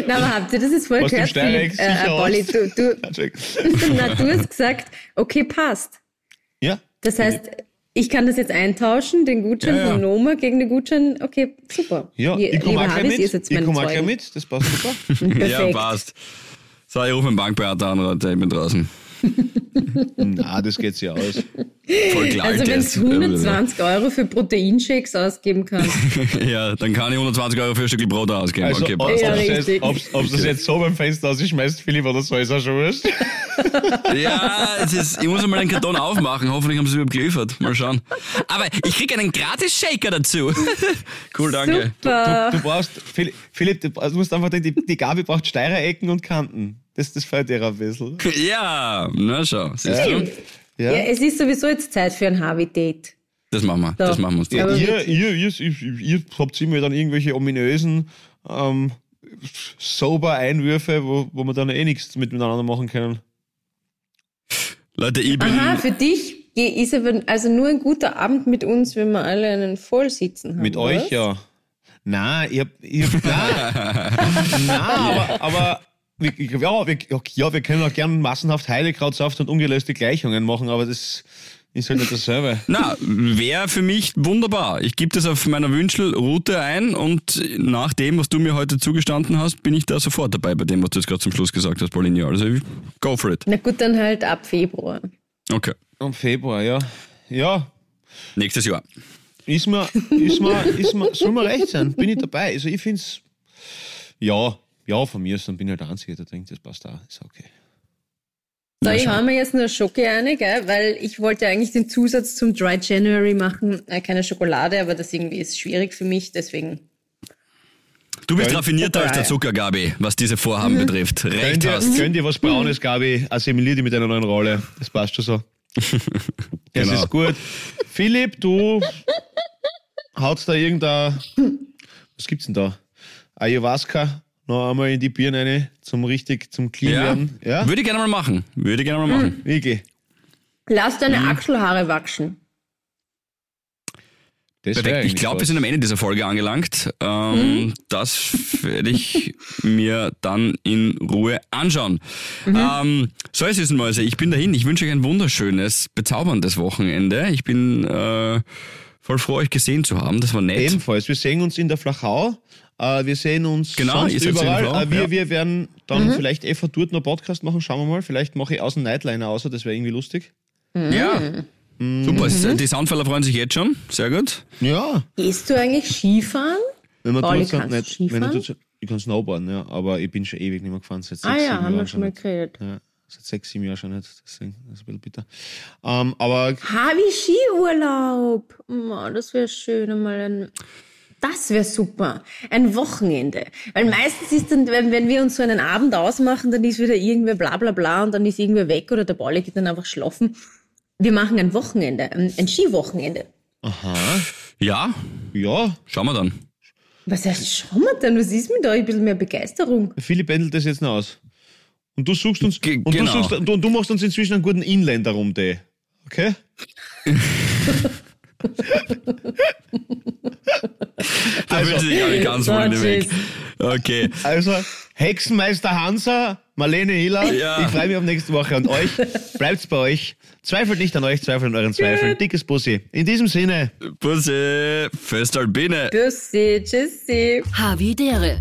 Na, aber habt ihr das jetzt voll Was gehört, Philipp? Äh, aus. du, *laughs* du, na, du hast gesagt, okay, passt. Ja, Das heißt, ich kann das jetzt eintauschen, den Gutschein Ja, ja. von Noma gegen den Gutschein. Okay, super. ja, ich komme auch gleich mit. Ich komme auch gleich mit, das passt super. *laughs* ja, Perfekt. passt. So, ich rufe einen Bankberater an, Leute, ich bin draußen. *laughs* Na, das geht sich aus. Voll klar. Also wenn du 120 Euro für Proteinshakes ausgeben kannst. *laughs* Ja, dann kann ich 120 Euro für ein Stück Brot ausgeben. Also, okay, ob, passt. Ja, ob, du ob, ob du das jetzt so beim Fenster ausschmeißt, Philipp, oder so, ist auch schon wurscht. *laughs* Ja, es ist, ich muss mal den Karton aufmachen. Hoffentlich haben sie es überhaupt geliefert. Mal schauen. Aber ich krieg einen gratis Shaker dazu. cool, danke. Super. Du brauchst, Philipp, du brauchst- du musst einfach die, die Gabi braucht steire Ecken und Kanten. Das, das fällt dir ein bisschen. Ja, na schau. Siehst du? Ja. Ja, es ist sowieso jetzt Zeit für ein Harvey-Date. Das machen wir. Das machen wir uns. Ja, ihr, ihr, ihr, ihr, ihr habt immer dann irgendwelche ominösen ähm, sober Einwürfe, wo, wo wir dann eh nichts miteinander machen können. Leute, ich bin. Aha, für dich ist aber also nur ein guter Abend mit uns, wenn wir alle einen Vollsitzen haben. Mit oder euch was? ja. Nein, ich hab, ich hab, nein, *laughs* nein, aber, aber ja, wir, ja, wir können auch gern massenhaft Heidekrautsaft und ungelöste Gleichungen machen, aber das ist halt nicht dasselbe. *laughs* Na, wäre für mich wunderbar. Ich gebe das auf meiner Wünschelroute ein und nach dem, was du mir heute zugestanden hast, bin ich da sofort dabei bei dem, was du jetzt gerade zum Schluss gesagt hast, Paulinia. Also go for it. Na gut, dann halt ab Februar. Okay. Am Februar, ja. Ja, Nächstes Jahr. ist mir, ist mir, ist mir, soll mir recht sein, bin ich dabei. Also ich find's, ja, ja, von mir ist, dann bin ich halt der Einzige, der denkt, das passt auch, ist okay. So, ich hau mir jetzt nur Schoki eine, gell? weil ich wollte eigentlich den Zusatz zum Dry January machen. Äh, keine Schokolade, aber das irgendwie ist schwierig für mich, deswegen. Du bist raffinierter als der. Zucker, Gabi, was diese Vorhaben betrifft. Gönn Recht dir, hast. gönn dir was Braunes, Gabi, assimilier dich mit deiner neuen Rolle. Das passt schon so. *laughs* Das Genau. ist gut. Philipp, du hautst da irgendein, was gibt's denn da? Ayahuasca noch einmal in die Birne rein, zum richtig, zum clean Ja. werden. Ja? Würde ich gerne mal machen. Würde ich gerne mal machen. Wirklich. Lass deine Mhm. Achselhaare wachsen. Das wär Perfekt. Ich glaube, wir sind am Ende dieser Folge angelangt. Ähm, Das werde ich mir dann in Ruhe anschauen. Ähm, so, ihr süßen Mäuse, ich bin dahin. Ich wünsche euch ein wunderschönes, bezauberndes Wochenende. Ich bin äh, Voll froh, euch gesehen zu haben. Das war nett. Ebenfalls. Wir sehen uns in der Flachau. Äh, wir sehen uns Genau, sonst überall. Flachau, Äh, wir, ja. wir werden dann vielleicht eh dort noch Podcast machen. Schauen wir mal. Vielleicht mache ich aus dem Nightliner aus. Das wäre irgendwie lustig. Ja. Super, Mhm. die Soundfäller freuen sich jetzt schon. Sehr gut. Ja. Gehst du eigentlich Skifahren? Wenn man Pauli, kannst nicht, wenn ich, Skifahren? tut's- ich kann Snowboarden, ja. Aber ich bin schon ewig nicht mehr gefahren. Seit sechs, Ah ja, sieben haben wir schon mal geredet. Ja, seit sechs, sieben Jahren schon nicht. Deswegen das ist ein bisschen bitter. Ähm, aber Ha, wie Skiurlaub. Oh, das wäre schön, einmal ein. Das wäre super. Ein Wochenende. Weil meistens ist dann, wenn, wenn wir uns so einen Abend ausmachen, dann ist wieder irgendwer bla bla bla und dann ist irgendwer weg oder der Pauli geht dann einfach schlafen. Wir machen ein Wochenende, ein, ein Skiwochenende. Ja, ja, schauen wir dann. Was heißt, schauen wir denn, was ist mit euch? Ein bisschen mehr Begeisterung. Philipp pendelt das jetzt noch aus. Und du suchst uns, Ge- und, genau. du, suchst, und, du, und du machst uns inzwischen einen guten Inländer rum, die. Okay? *laughs* Da will sie sich alle ganz wohl weg. Okay. Also, Hexenmeister Hansa, Marlene Hiller, Ja. ich freue mich auf nächste Woche und euch. Bleibt's bei euch. Zweifelt nicht an euch, zweifelt an euren Zweifeln. Dickes Bussi. In diesem Sinne, Bussi, Föstalbine. Tschüssi, tschüssi. Havidere.